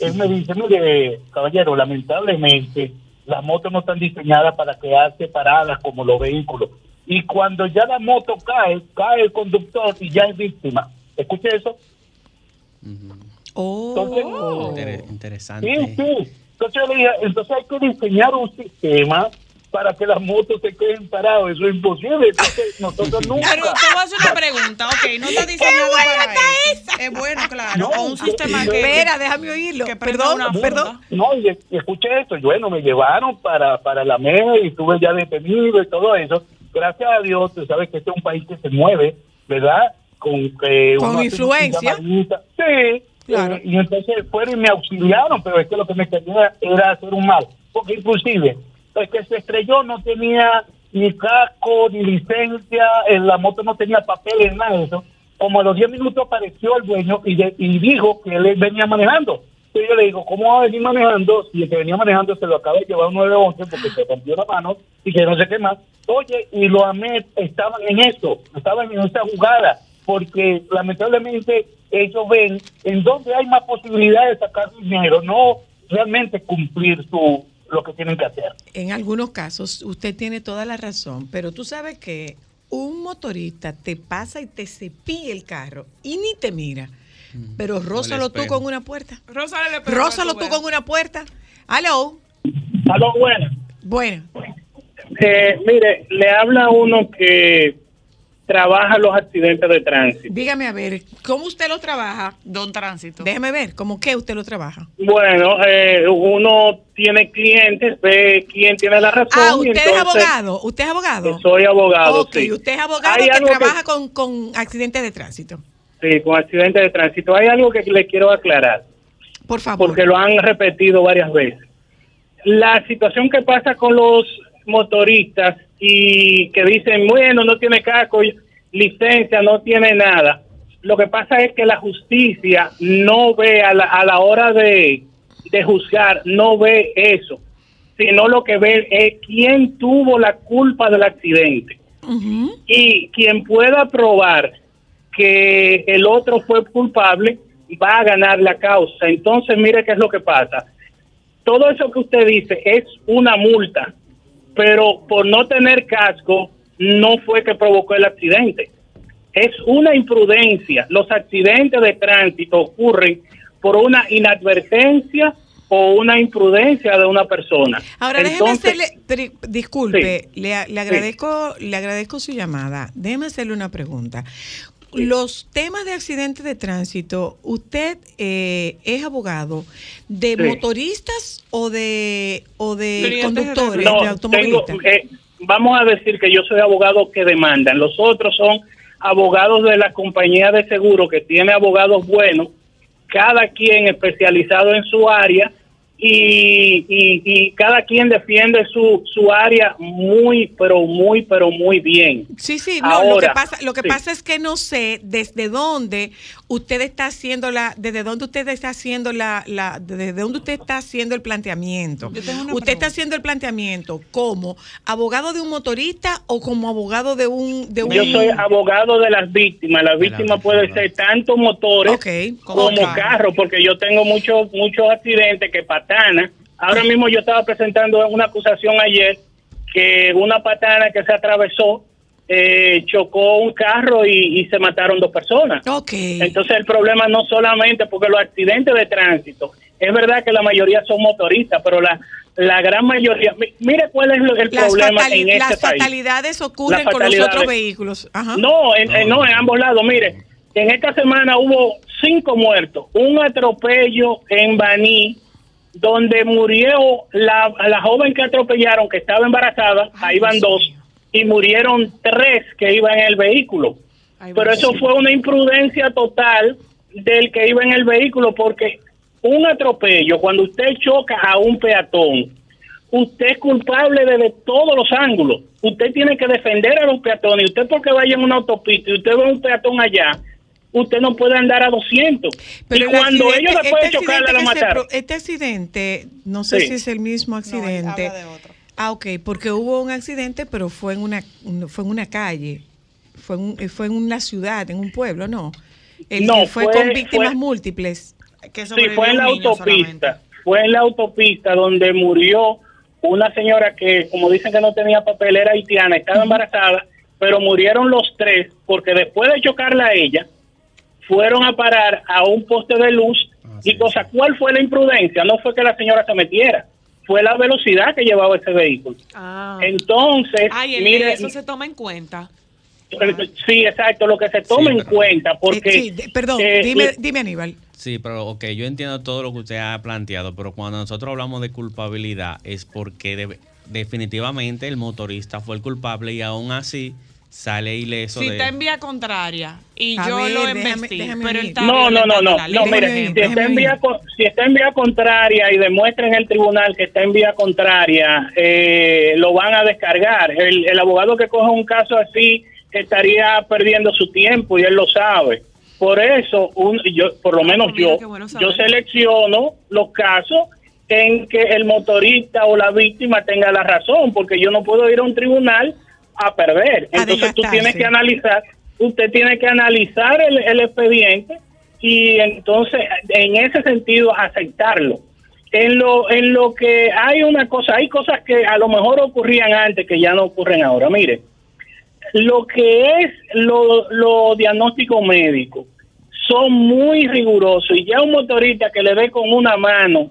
Speaker 16: él me dice, mire, caballero, lamentablemente las motos no están diseñadas para quedar separadas como los vehículos. Y cuando ya la moto cae, cae el conductor y ya es víctima. ¿Escuché eso?
Speaker 4: Oh.
Speaker 10: Inter- interesante.
Speaker 16: Sí, sí. Entonces yo le dije, entonces hay que diseñar un sistema para que las motos se queden paradas. Eso es imposible. Entonces <laughs> nosotros nunca...
Speaker 3: Pero te voy a hacer una pregunta, ok, no está <laughs> diseñado para eso. Es bueno, claro,
Speaker 16: No,
Speaker 3: con un sistema
Speaker 16: yo-
Speaker 3: que...
Speaker 4: Espera, déjame oírlo.
Speaker 3: que
Speaker 4: Perdón,
Speaker 3: una
Speaker 4: perdón.
Speaker 16: No, y, y escuché esto. Bueno, me llevaron para, para la MED y estuve ya detenido y todo eso. Gracias a Dios, tú sabes que este es un país que se mueve, ¿verdad? Con, eh,
Speaker 4: Con influencia.
Speaker 16: Sí.
Speaker 4: Claro.
Speaker 16: eh, y entonces fueron y me auxiliaron, pero es que lo que me quería era hacer un mal. Porque inclusive, el que se estrelló no tenía ni casco, ni licencia, en la moto no tenía papeles, nada de eso. Como a los 10 minutos apareció el dueño y, dijo que él venía manejando. Yo le digo, ¿cómo va a venir manejando? Si el que venía manejando se lo acaba de llevar un 911 porque se rompió la mano y que no sé qué más. Oye, y los AMED estaban en eso, estaban en esa jugada, porque lamentablemente ellos ven en dónde hay más posibilidad de sacar dinero, no realmente cumplir su lo que tienen que hacer.
Speaker 4: En algunos casos, usted tiene toda la razón, pero tú sabes que un motorista te pasa y te cepilla el carro y ni te mira. Pero rózalo tú con una puerta.
Speaker 2: Rózale le
Speaker 4: Rózalo tú con una puerta. Aló.
Speaker 16: Aló, bueno.
Speaker 4: Bueno.
Speaker 17: Eh, mire, le habla uno que trabaja los accidentes de tránsito.
Speaker 4: Dígame a ver, ¿cómo usted lo trabaja?
Speaker 3: Don Tránsito.
Speaker 4: Déjeme ver, ¿cómo qué usted lo trabaja?
Speaker 17: Bueno, eh, uno tiene clientes, ve quién tiene la razón.
Speaker 4: Ah, usted es abogado. ¿Usted es abogado?
Speaker 17: Soy abogado,
Speaker 4: Ok,
Speaker 17: sí.
Speaker 4: usted es abogado que- trabaja con, con accidentes de tránsito.
Speaker 17: Sí, con accidentes de tránsito. Hay algo que le quiero aclarar.
Speaker 4: Por favor.
Speaker 17: Porque lo han repetido varias veces. La situación que pasa con los motoristas y que dicen, bueno, no tiene casco, licencia, no tiene nada. Lo que pasa es que la justicia no ve a la, a la hora de, de juzgar, no ve eso, sino lo que ve es quién tuvo la culpa del accidente. Y quien pueda probar que el otro fue culpable va a ganar la causa. Entonces, mire qué es lo que pasa. Todo eso que usted dice es una multa, pero por no tener casco no fue que provocó el accidente. Es una imprudencia. Los accidentes de tránsito ocurren por una inadvertencia o una imprudencia de una persona.
Speaker 4: Ahora, déjeme
Speaker 17: Entonces,
Speaker 4: hacerle, tri- disculpe, le, le agradezco, le agradezco su llamada. Déjeme hacerle una pregunta. Los temas de accidentes de tránsito, ¿usted eh, es abogado de
Speaker 17: Sí.
Speaker 4: motoristas o de o de conductores,
Speaker 17: No,
Speaker 4: de
Speaker 17: tengo,
Speaker 4: automovilistas?
Speaker 17: eh, vamos a decir que yo soy abogado que demandan. Los otros son abogados de la compañía de seguro que tiene abogados buenos, cada quien especializado en su área y, y- y cada quien defiende su, su área muy, pero muy, pero muy bien.
Speaker 4: Sí, sí, no, lo que pasa, lo que
Speaker 17: sí.
Speaker 4: pasa es que no sé desde dónde usted está haciendo la, desde dónde usted está haciendo la, la desde dónde usted está haciendo el planteamiento. Usted está haciendo el planteamiento como abogado de un motorista o como abogado de un, de un
Speaker 17: Yo soy abogado de las víctimas. Las víctimas pueden ser tanto motores como
Speaker 4: como
Speaker 17: carros, porque yo tengo muchos muchos accidentes que patana. Ahora mismo yo estaba presentando una acusación ayer que una patana que se atravesó eh, chocó un carro y, y se mataron dos personas. Entonces el problema no solamente porque los accidentes de tránsito, es verdad que la mayoría son motoristas, pero la, la gran mayoría, mi- mire cuál es el
Speaker 4: las,
Speaker 17: problema
Speaker 4: fatali-
Speaker 17: en este
Speaker 4: las
Speaker 17: país.
Speaker 4: fatalidades ocurren
Speaker 17: Las
Speaker 4: con los
Speaker 17: fatalidades.
Speaker 4: otros vehículos. Ajá.
Speaker 17: No, en, en- no, en ambos lados. Mire, en esta semana hubo cinco muertos. Un atropello en Baní, donde murió la, la joven que atropellaron, que estaba embarazada, ahí van dos, y murieron tres que iban en el vehículo. Pero eso fue una imprudencia total del que iba en el vehículo, porque un atropello, cuando usted choca a un peatón, usted es culpable desde todos los ángulos. Usted tiene que defender a los peatones. Y usted porque vaya en una autopista y usted ve un peatón allá, usted no puede andar a 200. y
Speaker 4: el
Speaker 17: cuando ellos después de
Speaker 4: este accidente
Speaker 17: la mataron.
Speaker 4: este accidente, no sé
Speaker 17: Sí.
Speaker 4: si es el mismo accidente. Ah, ok, porque hubo un accidente, pero fue en una, un- fue en una calle, fue en, un- fue en una ciudad, en un pueblo, ¿no? El
Speaker 17: No,
Speaker 4: que fue,
Speaker 17: fue-
Speaker 4: con víctimas
Speaker 17: fue-
Speaker 4: múltiples.
Speaker 17: Sí, fue en la autopista. Fue en la autopista donde murió una señora que, como dicen que no tenía papel, era haitiana, estaba embarazada, pero murieron los tres porque después de chocarla a ella, fueron a parar a un poste de luz y cosa, ¿cuál fue la imprudencia? No fue que la señora se metiera, fue la velocidad que llevaba ese vehículo.
Speaker 2: Ah.
Speaker 17: Entonces,
Speaker 2: Ay, el-
Speaker 17: mire,
Speaker 2: eso se toma en cuenta.
Speaker 17: sí, exacto, lo que se toma en cuenta, porque...
Speaker 4: Sí, perdón,
Speaker 17: eh,
Speaker 4: dime, dime Aníbal.
Speaker 10: Sí, pero ok, yo entiendo todo lo que usted ha planteado, pero cuando nosotros hablamos de culpabilidad es porque de- definitivamente el motorista fue el culpable y aún así sale ileso
Speaker 3: Si
Speaker 10: de...
Speaker 3: está en vía contraria y
Speaker 4: A
Speaker 3: yo
Speaker 4: ver,
Speaker 3: lo
Speaker 4: déjame
Speaker 3: pero él está
Speaker 17: No, no, no, no, no, mire, si está, en vía, si está en vía contraria y demuestra en el tribunal que está en vía contraria, eh, lo van a descargar. El, el abogado que coja un caso así estaría perdiendo su tiempo y él lo sabe. Por eso, un, yo, por lo menos yo, yo selecciono los casos en que el motorista o la víctima tenga la razón, porque yo no puedo ir a un tribunal a perder. Entonces tú tienes que analizar, usted tiene que analizar el, el expediente y entonces en ese sentido aceptarlo. En lo, en lo que hay una cosa, hay cosas que a lo mejor ocurrían antes que ya no ocurren ahora. Mire, lo que es lo, lo diagnóstico médico son muy rigurosos y ya un motorista que le dé con una mano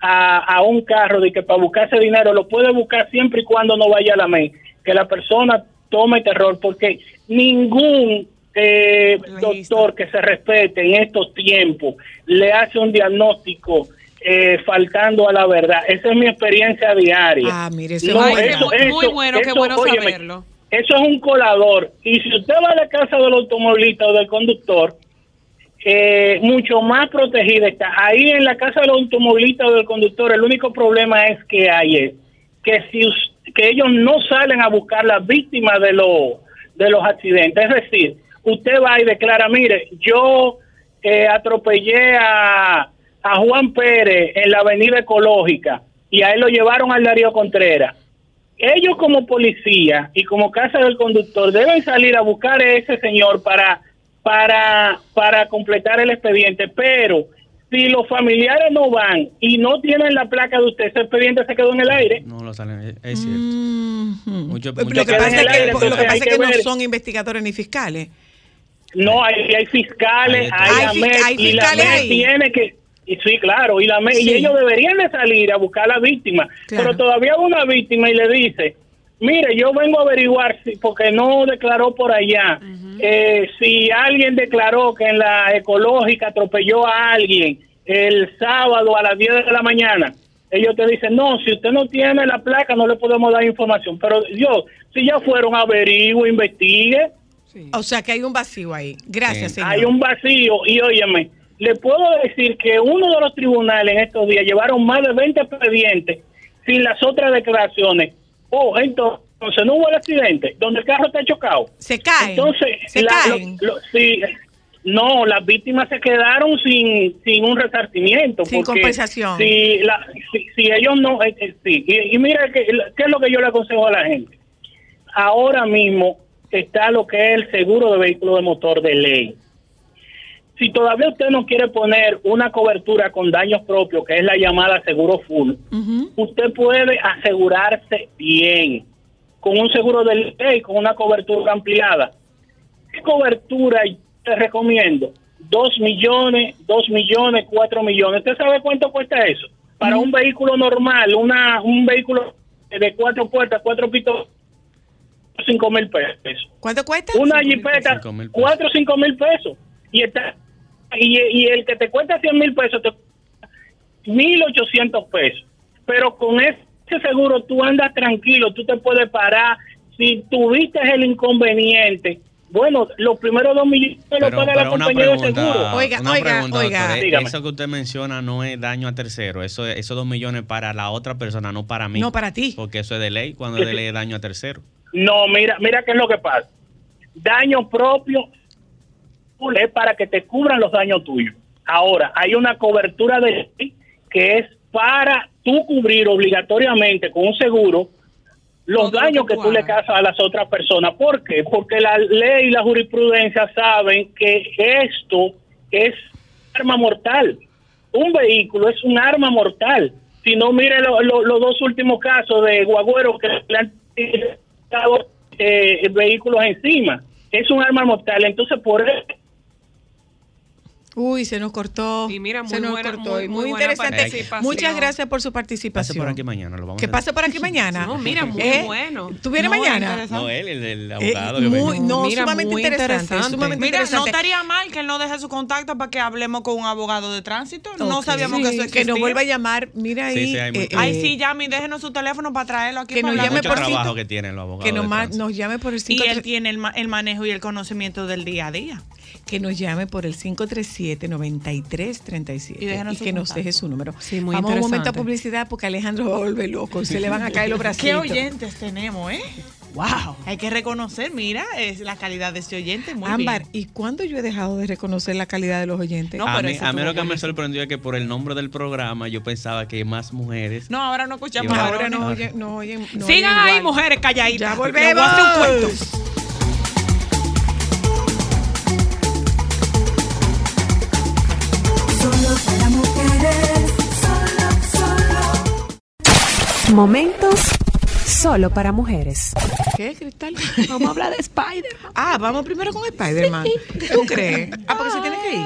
Speaker 17: a, a un carro de que para buscarse dinero lo puede buscar siempre y cuando no vaya a la MEI, que la persona tome terror porque ningún eh, doctor que se respete en estos tiempos le hace un diagnóstico eh, faltando a la verdad. Esa es mi experiencia diaria.
Speaker 4: Ah, mire, eso
Speaker 17: No,
Speaker 4: es muy
Speaker 17: eso-
Speaker 4: bueno.
Speaker 17: Eso-
Speaker 2: bueno, qué
Speaker 17: eso,
Speaker 2: bueno
Speaker 17: óyeme,
Speaker 2: saberlo.
Speaker 17: Eso es un colador. Y si usted va a la casa del automovilista o del conductor, eh, mucho más protegida está. Ahí en la casa del automovilista o del conductor, el único problema es que hay es que si us- que ellos no salen a buscar las víctimas de los de los accidentes. Es decir, usted va y declara, mire, yo eh, atropellé a, a Juan Pérez en la Avenida Ecológica y a él lo llevaron al Darío Contreras ellos como policía y como casa del conductor deben salir a buscar a ese señor para para para completar el expediente, pero si los familiares no van y no tienen la placa de usted, ese expediente se quedó en el aire.
Speaker 10: No lo salen, es cierto. Mucho-
Speaker 4: Lo
Speaker 10: mucho
Speaker 4: que
Speaker 17: queda
Speaker 4: pasa es
Speaker 17: el
Speaker 4: que,
Speaker 17: aire,
Speaker 4: lo que, pasa es que
Speaker 17: que
Speaker 4: no son investigadores ni fiscales.
Speaker 17: No, hay, hay fiscales, hay,
Speaker 4: Hay hay
Speaker 17: y la
Speaker 4: fiscales ahí.
Speaker 17: tiene que y sí, claro, y la
Speaker 4: Sí.
Speaker 17: y ellos deberían de salir a buscar a la víctima,
Speaker 4: Claro.
Speaker 17: pero todavía una víctima y le dice, mire, yo vengo a averiguar si, porque no declaró por allá, eh, si alguien declaró que en la ecológica atropelló a alguien el sábado a las 10 de la mañana. Ellos te dicen, no, si usted no tiene la placa no le podemos dar información. Pero yo, si ya fueron, averigüe, investigue.
Speaker 4: O sea que hay un vacío ahí. Gracias, señor.
Speaker 17: Hay un vacío y óyeme, le puedo decir que uno de los tribunales en estos días llevaron más de 20 expedientes sin las otras declaraciones. Oh, entonces no hubo el accidente donde el carro está chocado.
Speaker 4: Se caen.
Speaker 17: Entonces,
Speaker 4: se
Speaker 17: la-
Speaker 4: caen.
Speaker 17: lo- sí, no, las víctimas se quedaron sin, sin un resarcimiento.
Speaker 4: Sin
Speaker 17: porque
Speaker 4: compensación.
Speaker 17: Si, la- si, si ellos no, eh, eh, sí. Y, y mira, que, ¿qué es lo que yo le aconsejo a la gente? Ahora mismo está lo que es el seguro de vehículo de motor de ley. Si todavía usted no quiere poner una cobertura con daños propios, que es la llamada seguro full, usted puede asegurarse bien con un seguro de ley, con una cobertura ampliada. ¿Qué cobertura te recomiendo? Dos millones, dos millones, cuatro millones. ¿Usted sabe cuánto cuesta eso? Para un vehículo normal, una un vehículo de cuatro puertas, cuatro pitos, cinco mil pesos.
Speaker 4: ¿Cuánto cuesta?
Speaker 17: Una jipeta, cuatro o cinco mil pesos. Y, está, y, y el que te cuesta 100 mil pesos te mil ochocientos pesos. Pero con ese seguro tú andas tranquilo, tú te puedes parar. Si tuviste el inconveniente, bueno, los primeros dos millones lo
Speaker 10: Pero,
Speaker 17: paga la compañía de
Speaker 10: pregunta,
Speaker 17: seguro.
Speaker 10: una pregunta, doctor, ¿eh?
Speaker 17: Dígame.
Speaker 10: Eso que usted menciona no es daño a tercero, eso esos dos millones para la otra persona, no para mí.
Speaker 4: No para ti.
Speaker 10: Porque eso es de ley, cuando es de ley es daño a tercero.
Speaker 17: No, mira, mira qué es lo que pasa. Daño propio es para que te cubran los daños tuyos. Ahora, hay una cobertura de que es para tú cubrir obligatoriamente con un seguro los daños que tú le causas a las otras personas. ¿Por qué? Porque la ley y la jurisprudencia saben que esto es arma mortal. Un vehículo es un arma mortal. Si no, mire lo- lo- los dos últimos casos de guagüeros que le han tirado eh, vehículos encima. Es un arma mortal. Entonces, por eso
Speaker 4: Uy, se nos cortó.
Speaker 2: mira,
Speaker 4: se
Speaker 2: muy
Speaker 4: nos
Speaker 2: buena-
Speaker 4: cortó.
Speaker 2: muy-
Speaker 4: Y
Speaker 2: muy
Speaker 4: muy,
Speaker 2: buena
Speaker 4: interesante. Muchas gracias por su
Speaker 10: Pase
Speaker 4: participación.
Speaker 10: por aquí mañana, lo vamos
Speaker 4: Que pase por aquí mañana.
Speaker 2: No, mira, muy
Speaker 4: ¿Eh?
Speaker 2: bueno.
Speaker 4: ¿Tú vienes
Speaker 2: No,
Speaker 4: mañana?
Speaker 10: No, él, el, el
Speaker 4: Eh,
Speaker 10: abogado. que
Speaker 4: muy, no,
Speaker 2: Mira,
Speaker 4: sumamente
Speaker 2: muy
Speaker 4: interesante.
Speaker 2: interesante.
Speaker 4: Sumamente
Speaker 3: Mira, no estaría mal que él nos deje su contacto para que hablemos con un abogado de tránsito. No sabíamos
Speaker 4: Sí,
Speaker 3: que eso
Speaker 4: Que
Speaker 3: existía.
Speaker 4: nos vuelva a llamar. Mira ahí.
Speaker 10: Sí, sí, hay
Speaker 4: eh,
Speaker 3: Ay, sí, llame y déjenos su teléfono para traerlo aquí.
Speaker 4: Que
Speaker 3: para
Speaker 4: nos llame por
Speaker 10: trabajo que tienen los abogados.
Speaker 4: que nos, nos llame por el
Speaker 3: Y
Speaker 4: 5
Speaker 3: él tiene el, ma- el manejo y el conocimiento del día a día.
Speaker 4: Que nos llame por el 537-9337
Speaker 3: Y
Speaker 4: y que nos deje su número.
Speaker 2: Sí, muy
Speaker 4: Vamos a un momento a publicidad porque Alejandro va a volver loco. Se le van a caer los bracitos.
Speaker 3: ¿Qué oyentes tenemos, eh? Wow. Hay que reconocer, mira, es la calidad de ese oyente. Muy
Speaker 4: Ámbar,
Speaker 3: bien.
Speaker 4: ¿y cuándo yo he dejado de reconocer la calidad de los oyentes?
Speaker 3: No,
Speaker 10: a
Speaker 3: pero
Speaker 10: mí, a mí lo que me sorprendió es que por el nombre del programa yo pensaba que más mujeres.
Speaker 3: No, ahora no escuchamos
Speaker 4: Ahora no oyen, no oyen. no
Speaker 3: Sigan ahí, mujeres calladitas.
Speaker 4: Ya volvemos.
Speaker 1: Para mujeres, solo, solo.
Speaker 2: Momentos solo para mujeres.
Speaker 4: ¿Qué, Cristal?
Speaker 2: Vamos a hablar de Spider.
Speaker 4: Ah, vamos primero con Spider-Man. ¿Tú crees? Ah, porque se tiene que ir.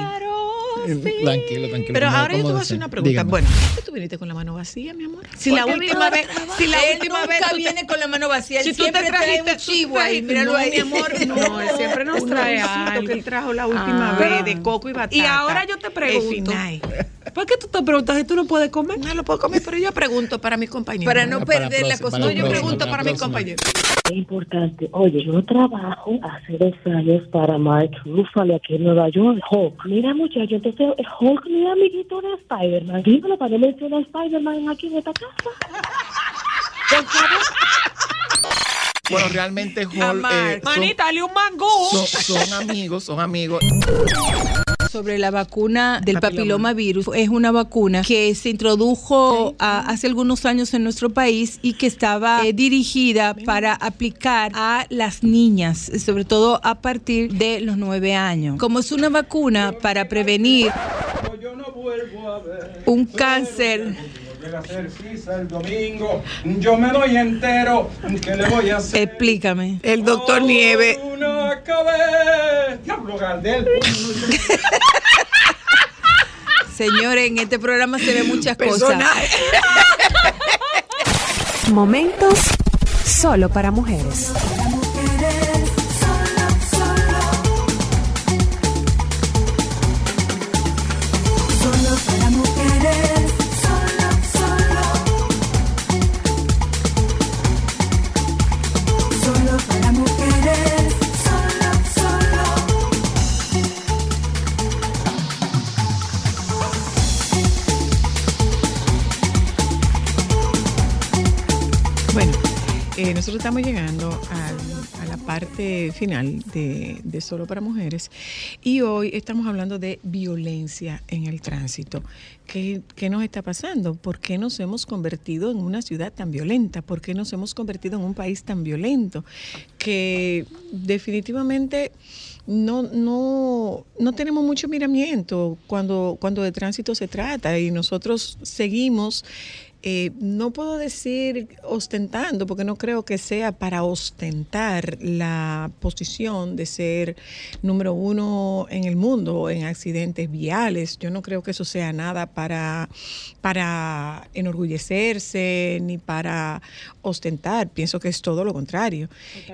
Speaker 4: <laughs>
Speaker 18: Tranquilo, tranquilo.
Speaker 4: Pero ahora yo te
Speaker 18: ¿cómo
Speaker 4: voy a hacer una pregunta.
Speaker 18: Dígame.
Speaker 4: Bueno, ¿por qué tú viniste con la mano vacía, mi amor? Si la última vez, si la
Speaker 19: Él
Speaker 4: última
Speaker 19: nunca
Speaker 4: vez tú
Speaker 19: viene con la mano vacía, él
Speaker 4: Si tú te
Speaker 19: siempre trae
Speaker 4: trajiste
Speaker 19: un
Speaker 4: tú
Speaker 19: chivo ahí, míralo
Speaker 4: no,
Speaker 19: ahí.
Speaker 4: mi amor, no, él siempre nos trae algo. que él trajo la última
Speaker 2: Ah.
Speaker 4: vez de coco y batata.
Speaker 2: Y ahora yo te pregunto. ¿Por qué tú te preguntas si tú no puedes comer?
Speaker 4: No lo puedo comer, pero yo pregunto para mis compañeros.
Speaker 19: Para no perder la costumbre.
Speaker 4: yo pregunto
Speaker 18: para
Speaker 4: mis compañeros.
Speaker 20: Es importante. Oye, yo trabajo hace dos años para Mark Ruffalo aquí en Nueva York. Hulk. Mira, muchacho, entonces Hulk no es amiguito de Spider-Man. Dímelo para no mencionar a Spider-Man aquí en esta casa.
Speaker 18: Bueno, realmente,
Speaker 2: Amar.
Speaker 18: eh, son-
Speaker 2: Manita, dale un mangú.
Speaker 18: son, son amigos, son amigos.
Speaker 19: Sobre la vacuna del papilomavirus. Es una vacuna que se introdujo hace algunos años en nuestro país y que estaba eh, dirigida para aplicar a las niñas, sobre todo a partir de los nueve años. Como es una vacuna para prevenir un cáncer
Speaker 21: el domingo. Yo me doy entero. ¿Qué le voy a hacer?
Speaker 19: Explícame.
Speaker 4: El doctor Nieve.
Speaker 21: Una acabé. Diablo, Gardel.
Speaker 19: Señores, en este programa se ve muchas cosas.
Speaker 4: Personaje. <laughs>
Speaker 5: Momentos solo para mujeres.
Speaker 4: Eh, nosotros estamos llegando a la parte final de, de Solo para Mujeres y hoy estamos hablando de violencia en el tránsito. ¿Qué, qué nos está pasando? ¿Por qué nos hemos convertido en una ciudad tan violenta? ¿Por qué nos hemos convertido en un país tan violento? Que definitivamente no, no, no tenemos mucho miramiento cuando, cuando de tránsito se trata y nosotros seguimos eh, no puedo decir ostentando, porque no creo que sea para ostentar la posición de ser número uno en el mundo en accidentes viales. Yo no creo que eso sea nada para, para enorgullecerse ni para ostentar. Pienso que es todo lo contrario.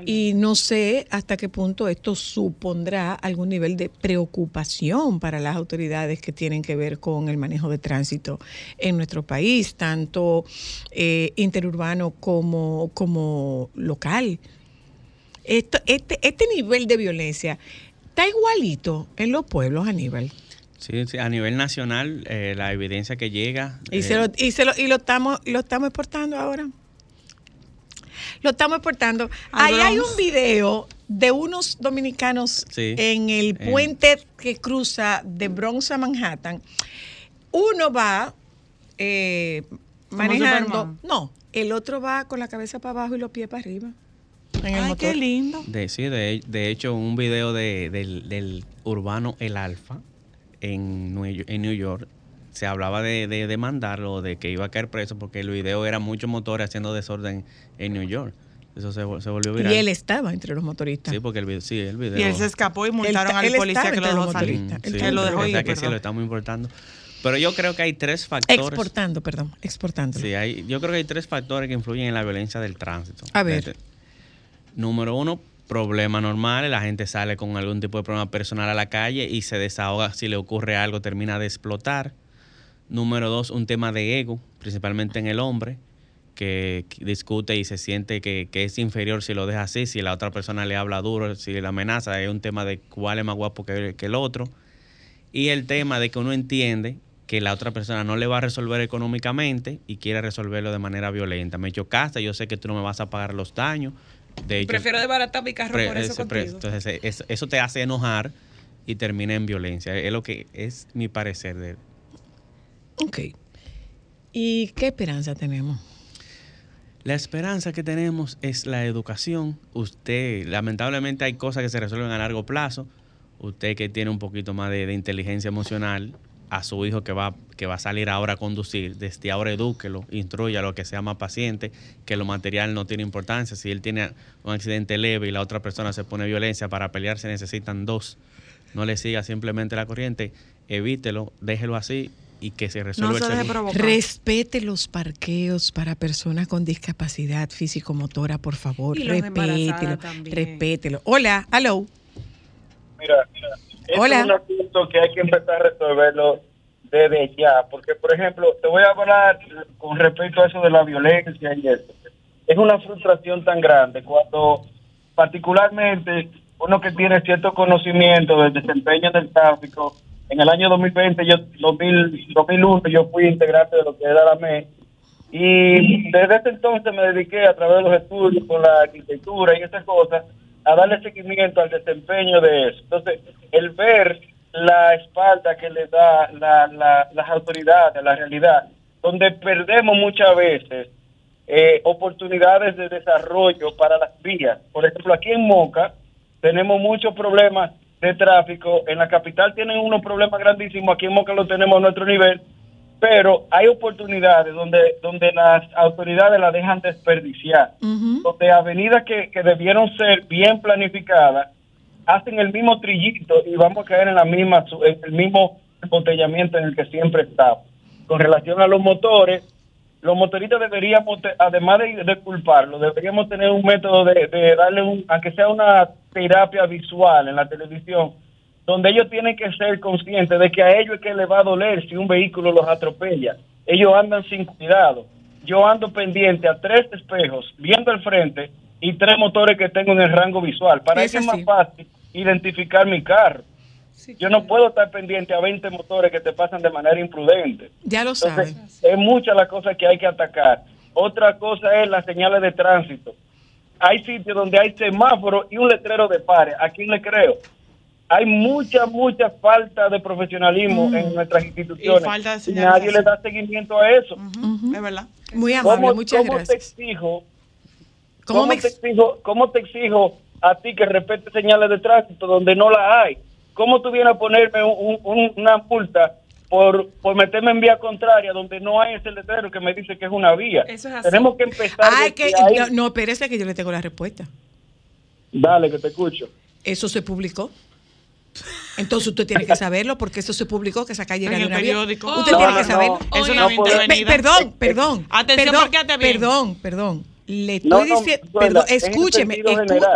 Speaker 4: Y no sé hasta qué punto esto supondrá algún nivel de preocupación para las autoridades que tienen que ver con el manejo de tránsito en nuestro país, tanto eh, interurbano como, como local. Esto, este, este nivel de violencia está igualito en los pueblos, Aníbal.
Speaker 10: Sí, sí, a nivel nacional, eh, la evidencia que llega.
Speaker 4: Y,
Speaker 10: eh,
Speaker 4: se lo, y, se lo, y lo, estamos, lo estamos exportando ahora. Lo estamos exportando. Ahí hay un video de unos dominicanos
Speaker 10: Sí.
Speaker 4: en el
Speaker 10: En-
Speaker 4: puente que cruza de Bronx a Manhattan. Uno va eh, manejando.
Speaker 3: Superman.
Speaker 4: No, el otro va con la cabeza para abajo y los pies para arriba. En el
Speaker 3: Ay,
Speaker 4: motor.
Speaker 3: qué lindo.
Speaker 10: De, sí, de, de hecho, un video de- del, del urbano El Alfa en en New York se hablaba de, de demandarlo, de que iba a caer preso porque el video era muchos motores haciendo desorden en New York. Eso se, se volvió viral.
Speaker 4: Y él estaba entre los motoristas.
Speaker 10: Sí, porque el video, sí, el video.
Speaker 3: Y él se escapó y multaron
Speaker 4: Él-
Speaker 3: al
Speaker 4: él
Speaker 3: policía que lo dejó salir.
Speaker 10: Mm, sí,
Speaker 3: que lo dejó
Speaker 10: o sea
Speaker 3: ir,
Speaker 10: que sí lo estamos importando. Pero yo creo que hay tres factores.
Speaker 4: Exportando, perdón, exportando.
Speaker 10: Sí, hay, yo creo que hay tres factores que influyen en la violencia del tránsito.
Speaker 4: A ver.
Speaker 10: Este, Número uno, problemas normales. La gente sale con algún tipo de problema personal a la calle y se desahoga. Si le ocurre algo, termina de explotar. Número dos, un tema de ego, principalmente en el hombre, que discute y se siente que, que es inferior si lo deja así, si la otra persona le habla duro, si la amenaza. Es un tema de cuál es más guapo que, que el otro. Y el tema de que uno entiende que la otra persona no le va a resolver económicamente y quiere resolverlo de manera violenta. Me chocaste, yo sé que tú no me vas a pagar los daños. De hecho,
Speaker 2: Prefiero desbaratar mi carro
Speaker 10: pre-
Speaker 2: por eso contigo.
Speaker 10: entonces, eso, eso te hace enojar y termina en violencia. Es lo que es mi parecer de
Speaker 4: Ok. ¿Y qué esperanza tenemos?
Speaker 10: La esperanza que tenemos es la educación. Usted, lamentablemente hay cosas que se resuelven a largo plazo. Usted que tiene un poquito más de, de inteligencia emocional, a su hijo que va, que va a salir ahora a conducir, desde ahora edúquelo, instruyalo, que sea más paciente, que lo material no tiene importancia. Si él tiene un accidente leve y la otra persona se pone violencia, para pelear se necesitan dos. no le siga simplemente la corriente, evítelo, déjelo así y que se resuelva el seguro.
Speaker 4: Respete los parqueos para personas con discapacidad físico-motora, por favor. Respételo.
Speaker 2: también.
Speaker 4: Respételo. Hola, hello.
Speaker 11: Mira, este
Speaker 4: Hola.
Speaker 11: es un asunto que hay que empezar a resolverlo desde ya, porque por ejemplo, te voy a hablar con respecto a eso de la violencia y eso. Es una frustración tan grande cuando particularmente uno que tiene cierto conocimiento del desempeño del tráfico, en el año 2020, yo 2000, 2001, yo fui integrante de lo que era la ME y desde ese entonces me dediqué a través de los estudios con la arquitectura y esas cosas a darle seguimiento al desempeño de eso. Entonces, el ver la espalda que le da la, la- las autoridades, la realidad, donde perdemos muchas veces eh, oportunidades de desarrollo para las vías. Por ejemplo, aquí en Moca tenemos muchos problemas de tráfico. En la capital tienen unos problemas grandísimos. Aquí en Moca lo tenemos a nuestro nivel. Pero hay oportunidades donde, donde las autoridades la dejan desperdiciar. Donde avenidas que, que debieron ser bien planificadas hacen el mismo trillito y vamos a caer en la misma en el mismo embotellamiento en el que siempre estamos. Con relación a los motores, los motoristas deberíamos, además de, de culparlos, deberíamos tener un método de, de darle, un, aunque sea una terapia visual en la televisión, donde ellos tienen que ser conscientes de que a ellos es que les va a doler si un vehículo los atropella. Ellos andan sin cuidado. Yo ando pendiente a tres espejos, viendo el frente y tres motores que tengo en el rango visual. Para
Speaker 4: Es
Speaker 11: eso es más fácil identificar mi carro. Yo no puedo estar pendiente a 20 motores que te pasan de manera imprudente.
Speaker 4: Ya lo saben.
Speaker 11: es muchas las cosas que hay que atacar. Otra cosa es las señales de tránsito. Hay sitios donde hay semáforos y un letrero de pares. ¿A quién le creo? Hay mucha, mucha falta de profesionalismo en nuestras instituciones.
Speaker 3: Y falta de
Speaker 11: Y nadie le da seguimiento a eso.
Speaker 3: Es verdad.
Speaker 4: Muy amable,
Speaker 11: ¿Cómo,
Speaker 4: muchas
Speaker 11: cómo
Speaker 4: gracias.
Speaker 11: Te exijo,
Speaker 4: ¿Cómo
Speaker 11: ¿Cómo,
Speaker 4: me
Speaker 11: te
Speaker 4: ex-
Speaker 11: exijo, ¿Cómo te exijo a ti que respete señales de tránsito donde no las hay? ¿Cómo tú vienes a ponerme un- un- una multa por, por meterme en vía contraria donde no hay ese letrero que me dice que es una vía?
Speaker 4: Eso es así.
Speaker 11: Tenemos que empezar.
Speaker 4: Ay, que,
Speaker 11: ahí.
Speaker 4: no, no, espérese que yo le tengo la respuesta.
Speaker 11: Dale, que te escucho.
Speaker 4: Eso se publicó. Entonces usted tiene que saberlo porque eso se publicó que esa calle era
Speaker 3: En
Speaker 4: de
Speaker 3: el
Speaker 4: vía.
Speaker 3: periódico.
Speaker 4: Usted
Speaker 3: No,
Speaker 4: tiene
Speaker 3: no,
Speaker 4: que saberlo.
Speaker 3: no. Es una intervenida.
Speaker 4: Perdón, perdón.
Speaker 3: Atención,
Speaker 4: perdón,
Speaker 3: porque bien.
Speaker 4: perdón, perdón. Le
Speaker 11: No,
Speaker 4: estoy
Speaker 11: no,
Speaker 4: diciendo, perdón, escúcheme,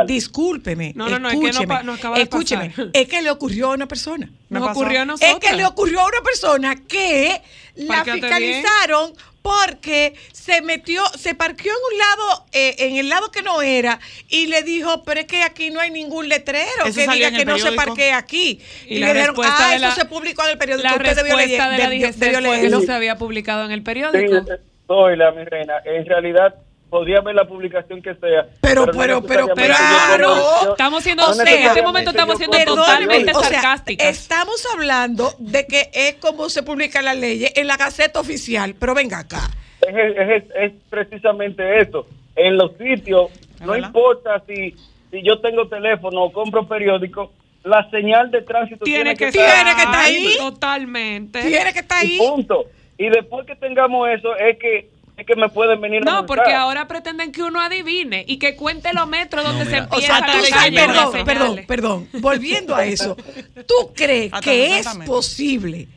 Speaker 4: discúlpeme,
Speaker 2: No, no, no, es que no
Speaker 4: escúcheme,
Speaker 2: nos acaba de
Speaker 4: escúcheme,
Speaker 2: pasar.
Speaker 4: es que le ocurrió a una persona.
Speaker 2: Nos
Speaker 4: pasó.
Speaker 2: ocurrió a
Speaker 4: Es
Speaker 2: nosotras.
Speaker 4: que le ocurrió a una persona que la
Speaker 2: bien.
Speaker 4: Porque se metió, se parqueó en un lado, eh, en el lado que no era, y le dijo, pero es que aquí no hay ningún letrero
Speaker 3: Eso
Speaker 4: que diga que no se parquee aquí.
Speaker 2: Y
Speaker 4: Y,
Speaker 2: la
Speaker 4: le dijeron,
Speaker 2: respuesta
Speaker 4: ah, eso
Speaker 2: la-
Speaker 4: se publicó en el periódico.
Speaker 2: La
Speaker 4: Usted debió,
Speaker 2: respuesta
Speaker 4: leer-
Speaker 2: de la
Speaker 4: debió-
Speaker 2: DGC
Speaker 4: debió
Speaker 2: fue que
Speaker 4: leerlo.
Speaker 2: no se había publicado en el
Speaker 11: Sí,
Speaker 2: periódico.
Speaker 11: soy la mi reina. En realidad, podría ver la publicación que sea.
Speaker 4: Pero, pero, pero,
Speaker 11: necesariamente
Speaker 4: claro.
Speaker 2: Estamos siendo, en este momento estamos siendo totalmente sarcásticas.
Speaker 4: estamos hablando de que es como se publican las leyes en la Gaceta Oficial, pero venga acá.
Speaker 11: es, es- es precisamente eso. En los sitios, no importa si, si yo tengo teléfono o compro periódico, la señal de tránsito
Speaker 2: Tiene
Speaker 11: tiene,
Speaker 2: que
Speaker 11: estar
Speaker 2: ahí. Totalmente.
Speaker 4: Tiene que estar
Speaker 11: Y
Speaker 4: ahí.
Speaker 11: punto. Y después que tengamos eso, es que, es que me pueden venir a
Speaker 2: No, porque ahora pretenden que uno adivine y que cuente los metros donde se
Speaker 10: mira.
Speaker 4: O
Speaker 2: empieza
Speaker 4: sea, tú
Speaker 2: la
Speaker 4: sabes,
Speaker 2: calle de
Speaker 4: perdón, perdón, perdón, volviendo a eso, ¿tú <laughs> crees que es posible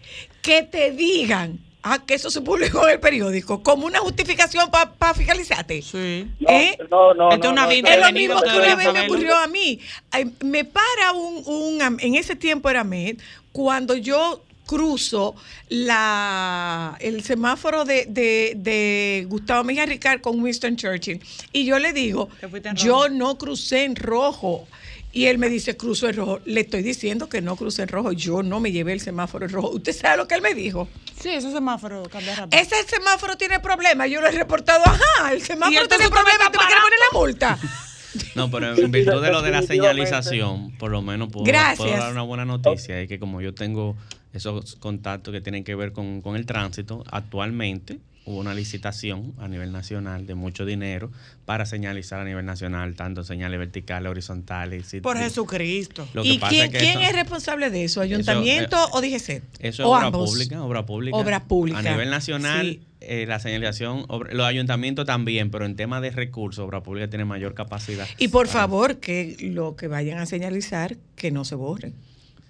Speaker 4: que te digan ah, que eso se publicó en el periódico como una justificación para fiscalizarte?
Speaker 3: Sí.
Speaker 11: No,
Speaker 4: ¿Eh?
Speaker 11: no, no.
Speaker 3: Esto es
Speaker 11: no,
Speaker 3: una
Speaker 11: no,
Speaker 3: vida
Speaker 11: no,
Speaker 4: Es lo mismo que una vez me ocurrió a mí. Ay, me para un, un en ese tiempo era MED, cuando yo cruzo la el semáforo de, de, de Gustavo Mejía Ricard con Winston Churchill y yo le digo,
Speaker 3: Te
Speaker 4: yo no crucé en rojo. Y él me dice, cruzo en rojo. Le estoy diciendo que no crucé en rojo. Yo no me llevé el semáforo en rojo. ¿Usted sabe lo que él me dijo?
Speaker 3: Sí, ese semáforo cambia rápido.
Speaker 4: Ese semáforo tiene problemas. Yo lo he reportado. Ajá, el semáforo tiene problemas. ¿Tú me quieres poner la multa? <laughs>
Speaker 10: No, pero en virtud de lo de la señalización, por lo menos puedo dar una buena noticia. Es que como yo tengo esos contactos que tienen que ver con, con el tránsito, actualmente hubo una licitación a nivel nacional de mucho dinero para señalizar a nivel nacional, tanto señales verticales, horizontales. y-
Speaker 3: Por
Speaker 10: y-
Speaker 3: Jesucristo.
Speaker 10: Lo que
Speaker 4: ¿Y
Speaker 10: pasa
Speaker 4: quién,
Speaker 10: es que
Speaker 4: quién
Speaker 10: eso-
Speaker 4: es responsable de eso? ¿Ayuntamiento o DGC?
Speaker 10: Eso es
Speaker 4: ¿O
Speaker 10: obra
Speaker 4: ambos?
Speaker 10: pública, obra pública.
Speaker 4: Obra pública.
Speaker 10: A nivel nacional,
Speaker 4: Sí.
Speaker 10: eh, la señalización, los ayuntamientos también, pero en tema de recursos, obra pública tiene mayor capacidad.
Speaker 4: Y por
Speaker 10: para-
Speaker 4: favor, que lo que vayan a señalizar, que no se borren.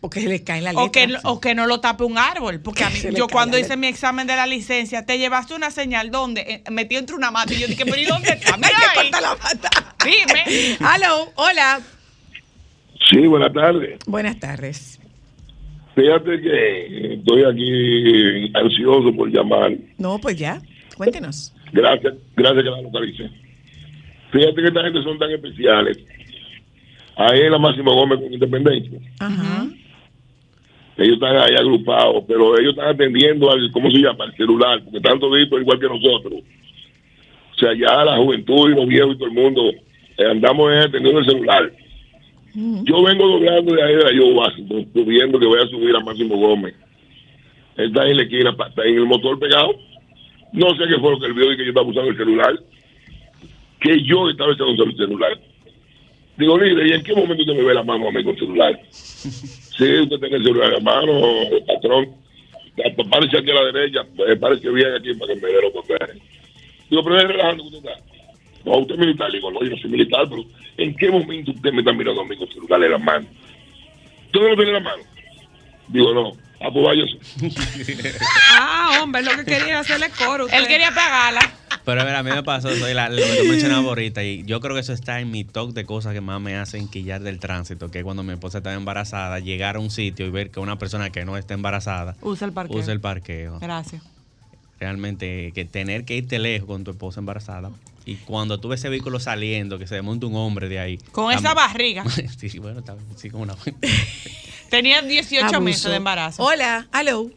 Speaker 4: Porque se le cae la
Speaker 3: O que,
Speaker 4: letra.
Speaker 3: o que no lo tape un árbol. Porque a mí, yo cuando hice mi examen de la licencia, te llevaste una señal donde eh, metí entre una mata. Y yo dije, pero ¿y dónde está? <laughs> Mira ahí.
Speaker 4: la mata.
Speaker 3: Dime. <laughs>
Speaker 4: Aló, hola.
Speaker 22: Sí, buenas tardes.
Speaker 4: Buenas tardes.
Speaker 22: Fíjate que estoy aquí ansioso por llamar.
Speaker 4: No, pues ya, cuéntenos.
Speaker 22: Gracias, gracias que la localicé. Fíjate que esta gente son tan especiales. Ahí en la Máximo Gómez con Independencia.
Speaker 4: Ajá.
Speaker 22: Ellos están ahí agrupados, pero ellos están atendiendo al, ¿cómo se llama? Al celular, porque están toditos igual que nosotros. O sea, ya la juventud y los viejos y todo el mundo eh, andamos atendiendo el celular. Yo vengo doblando de ahí de yo subiendo que voy a subir a Máximo Gómez. Él está en la esquina, está en el motor pegado. No sé qué fue lo que él vio y que yo estaba usando el celular. Que yo estaba usando el celular. Digo, líder, ¿y en qué momento usted me ve la mano a mí con el celular? <laughs> Sí, usted tiene el celular en la mano, patrón. Parece aquí a la derecha, eh, parece bien aquí para que me dé los papeles. Digo, pero es relajando que usted está. No, usted es militar. Digo, no, yo no soy militar, pero ¿en qué momento usted me está mirando a mí con el celular en la mano? ¿Usted no lo tiene en la mano? Digo, no. Ah, pues váyase.
Speaker 2: Ah, hombre, lo que quería era hacerle coro.
Speaker 3: Él quería pagarla.
Speaker 10: Pero mira, a mí me pasó eso, y la- lo que tú mencionabas ahorita, y yo creo que eso está en mi top de cosas que más me hacen quillar del tránsito, que es cuando mi esposa está embarazada, llegar a un sitio y ver que una persona que no está embarazada
Speaker 3: Usa el parqueo.
Speaker 10: usa el parqueo.
Speaker 3: Gracias.
Speaker 10: Realmente, que tener que irte lejos con tu esposa embarazada, y cuando tú ves ese vehículo saliendo, que se desmonta un hombre de ahí.
Speaker 3: Con esa barriga. <laughs>
Speaker 10: sí, bueno, está bien, sí, con una... <laughs>
Speaker 3: Tenía 18
Speaker 4: Abuso.
Speaker 3: meses de embarazo.
Speaker 4: Hola, aló.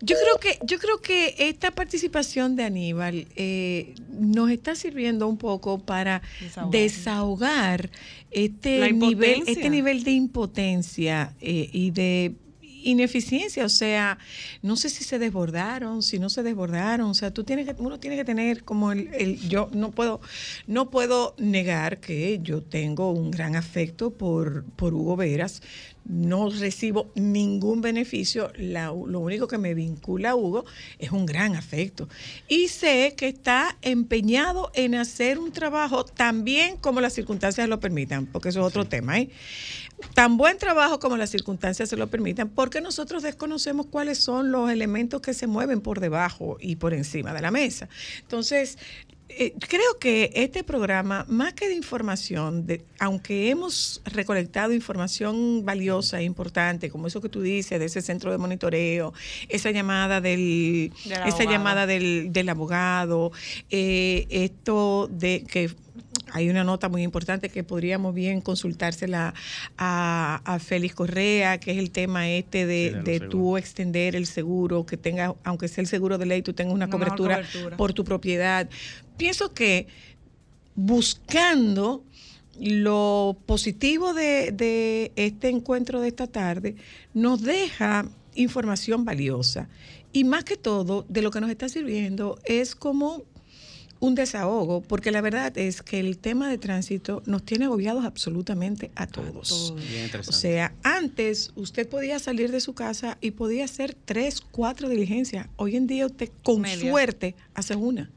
Speaker 4: Yo creo que, yo creo que esta participación de Aníbal eh, nos está sirviendo un poco para
Speaker 3: Desahogar.
Speaker 4: desahogar este nivel, este nivel de impotencia eh, y de ineficiencia, o sea, no sé si se desbordaron, si no se desbordaron, o sea, tú tienes que, uno tiene que tener como el, el- yo no puedo, no puedo negar que yo tengo un gran afecto por, por Hugo Veras, no recibo ningún beneficio, la- lo único que me vincula a Hugo es un gran afecto. Y sé que está empeñado en hacer un trabajo tan bien como las circunstancias lo permitan, porque eso es otro tema. ¿eh? Tan buen trabajo como las circunstancias se lo permitan, porque nosotros desconocemos cuáles son los elementos que se mueven por debajo y por encima de la mesa. Entonces, eh, creo que este programa, más que de información, de, aunque hemos recolectado información valiosa e importante, como eso que tú dices, de ese centro de monitoreo, esa llamada del,
Speaker 3: Del
Speaker 4: esa
Speaker 3: abogado.
Speaker 4: llamada del, del abogado, eh, esto de que hay una nota muy importante que podríamos bien consultársela a, a Félix Correa, que es el tema este de,
Speaker 3: Sí, de
Speaker 4: de tú extender el seguro, que tenga, aunque sea el seguro de ley, tú tengas una, cobertura,
Speaker 3: cobertura.
Speaker 4: por tu propiedad. Pienso que buscando lo positivo de, de este encuentro de esta tarde, nos deja información valiosa. Y más que todo, de lo que nos está sirviendo es como un desahogo, porque la verdad es que el tema de tránsito nos tiene agobiados absolutamente a todos. O sea, antes usted podía salir de su casa y podía hacer tres, cuatro diligencias. Hoy en día usted con
Speaker 3: Media.
Speaker 4: suerte hace una.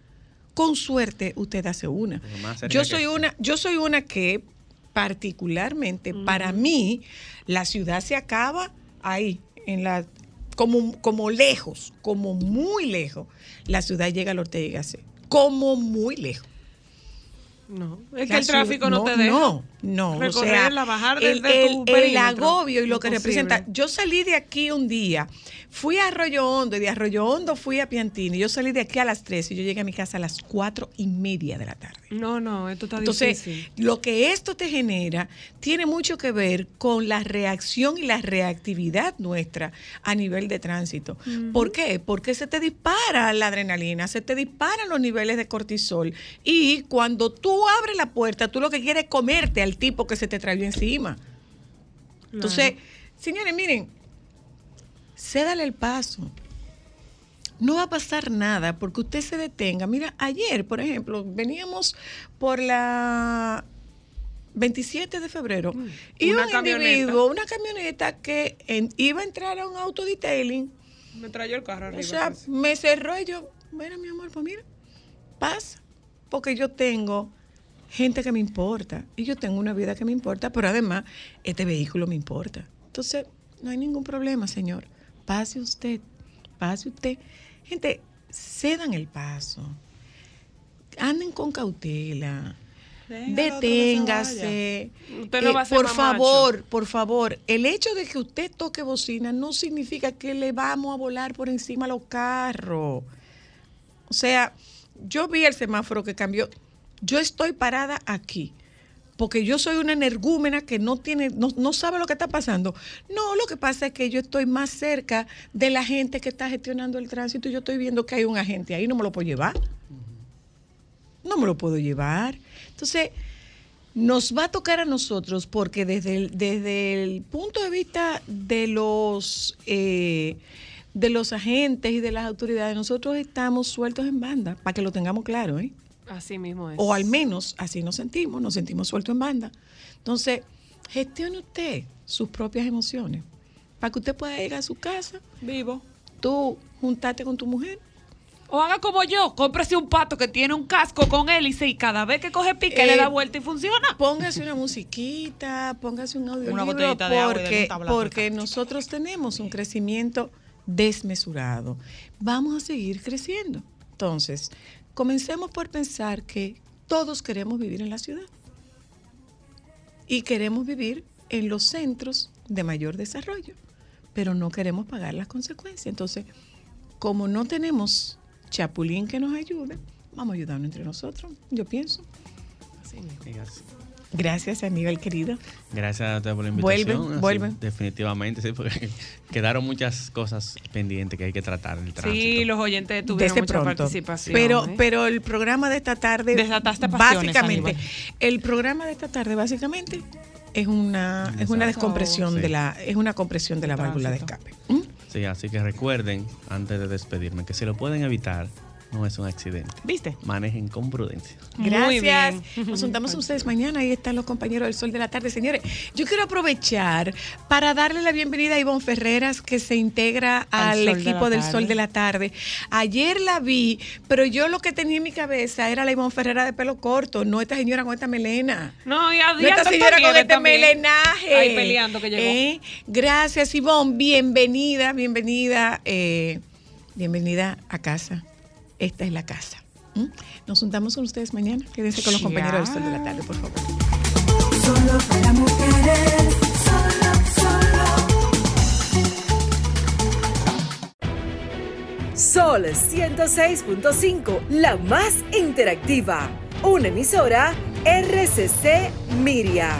Speaker 4: Con suerte usted hace una. Yo soy una, yo soy una que particularmente para mí la ciudad se acaba ahí en la como como lejos, como muy lejos. La ciudad llega al Ortega y Gasset, como muy lejos.
Speaker 2: No, es que el tráfico no, te deja.
Speaker 4: No, no. o sea,
Speaker 2: Recorrerla, bajar desde
Speaker 4: el-
Speaker 2: tu
Speaker 4: el agobio y lo que
Speaker 2: Imposible.
Speaker 4: representa. Yo salí de aquí un día, fui a Arroyo Hondo y de Arroyo Hondo fui a Piantini. Yo salí de aquí a las 3 y yo llegué a mi casa a las cuatro y media de la tarde.
Speaker 2: No, no, esto está
Speaker 4: Entonces,
Speaker 2: difícil.
Speaker 4: lo que esto te genera tiene mucho que ver con la reacción y la reactividad nuestra a nivel de tránsito. ¿Por qué? Porque se te dispara la adrenalina, se te disparan los niveles de cortisol y cuando tú abres la puerta, tú lo que quieres es comerte al tipo que se te trayó encima. Entonces, señores, miren, cédale el paso. No va a pasar nada porque usted se detenga. Mira, ayer, por ejemplo, veníamos por la 27 de febrero y
Speaker 2: una
Speaker 4: un
Speaker 2: camioneta.
Speaker 4: individuo, una camioneta que en- iba a entrar a un auto detailing,
Speaker 2: Me trayó el carro arriba.
Speaker 4: o sea,
Speaker 2: pues.
Speaker 4: me cerró y yo, mira mi amor, pues mira, pasa, porque yo tengo gente que me importa. Y yo tengo una vida que me importa, pero además este vehículo me importa. Entonces, no hay ningún problema, señor. Pase usted, pase usted. Gente, cedan el paso. Anden con cautela.
Speaker 2: Venga,
Speaker 4: Deténgase.
Speaker 2: Usted no
Speaker 4: Eh,
Speaker 2: va a ser
Speaker 4: por
Speaker 2: mamacho.
Speaker 4: favor, por favor, el hecho de que usted toque bocina no significa que le vamos a volar por encima a los carros. O sea, yo vi el semáforo que cambió. Yo estoy parada aquí porque yo soy una energúmena que no tiene, no, no sabe lo que está pasando. No, lo que pasa es que yo estoy más cerca de la gente que está gestionando el tránsito y yo estoy viendo que hay un agente ahí, no me lo puedo llevar. No me lo puedo llevar. Entonces, nos va a tocar a nosotros porque desde el, desde el punto de vista de los eh, de los agentes y de las autoridades, nosotros estamos sueltos en banda, para que lo tengamos claro, ¿eh?
Speaker 2: Así mismo es.
Speaker 4: O al menos así nos sentimos, nos sentimos sueltos en banda. Entonces, gestione usted sus propias emociones para que usted pueda llegar a su casa
Speaker 2: vivo.
Speaker 4: Tú juntarte con tu mujer.
Speaker 2: O haga como yo, cómprese un pato que tiene un casco con hélice y cada vez que coge pique le
Speaker 4: Eh,
Speaker 2: da vuelta y funciona.
Speaker 4: Póngase una musiquita, póngase un audio
Speaker 2: Una botellita de agua y dale
Speaker 4: porque,
Speaker 2: un tablazo.
Speaker 4: porque nosotros tenemos un crecimiento desmesurado. Vamos a seguir creciendo. Entonces, comencemos por pensar que todos queremos vivir en la ciudad y queremos vivir en los centros de mayor desarrollo, pero no queremos pagar las consecuencias. Entonces, como no tenemos chapulín que nos ayude, vamos a ayudarnos entre nosotros, yo pienso. Gracias, Aníbal querido.
Speaker 10: Gracias a usted por la
Speaker 4: Vuelven,
Speaker 10: invitación. así,
Speaker 4: vuelven.
Speaker 10: Definitivamente, sí, porque <laughs> quedaron muchas cosas pendientes que hay que tratar en el tránsito.
Speaker 2: Sí, los oyentes tuvieron
Speaker 4: Desde
Speaker 2: mucha
Speaker 4: pronto.
Speaker 2: participación.
Speaker 4: Pero,
Speaker 2: ¿eh?
Speaker 4: pero el programa de esta tarde,
Speaker 2: Desataste pasiones,
Speaker 4: básicamente,
Speaker 2: Aníbal.
Speaker 4: el programa de esta tarde básicamente es una es una descompresión
Speaker 10: Sí.
Speaker 4: de la es una compresión de la válvula de escape.
Speaker 10: Sí, así que recuerden, antes de despedirme, que si lo pueden evitar, no es un accidente.
Speaker 2: ¿Viste?
Speaker 10: Manejen con prudencia.
Speaker 4: Gracias. Nos juntamos <laughs> ustedes mañana. Ahí están los compañeros del Sol de la Tarde. Señores, yo quiero aprovechar para darle la bienvenida a Ivonne Ferreras, que se integra
Speaker 2: Al de
Speaker 4: equipo del. Sol de la Tarde. Ayer la vi, pero yo lo que tenía en mi cabeza era la Ivonne Ferreras de pelo corto, no esta señora con esta melena.
Speaker 2: No, y a
Speaker 4: No esta señora con este
Speaker 2: también.
Speaker 4: melenaje.
Speaker 2: Ahí peleando que llegó.
Speaker 4: ¿Eh? Gracias, Ivonne. Bienvenida, bienvenida, eh, bienvenida a casa. Esta es la casa. ¿Mm? Nos juntamos con ustedes mañana. Quédense con los
Speaker 1: Ya.
Speaker 4: compañeros del Sol de la Tarde, por favor.
Speaker 1: Solo para mujeres, solo, solo.
Speaker 5: Sol 106.5, la más interactiva. Una emisora RCC Miria.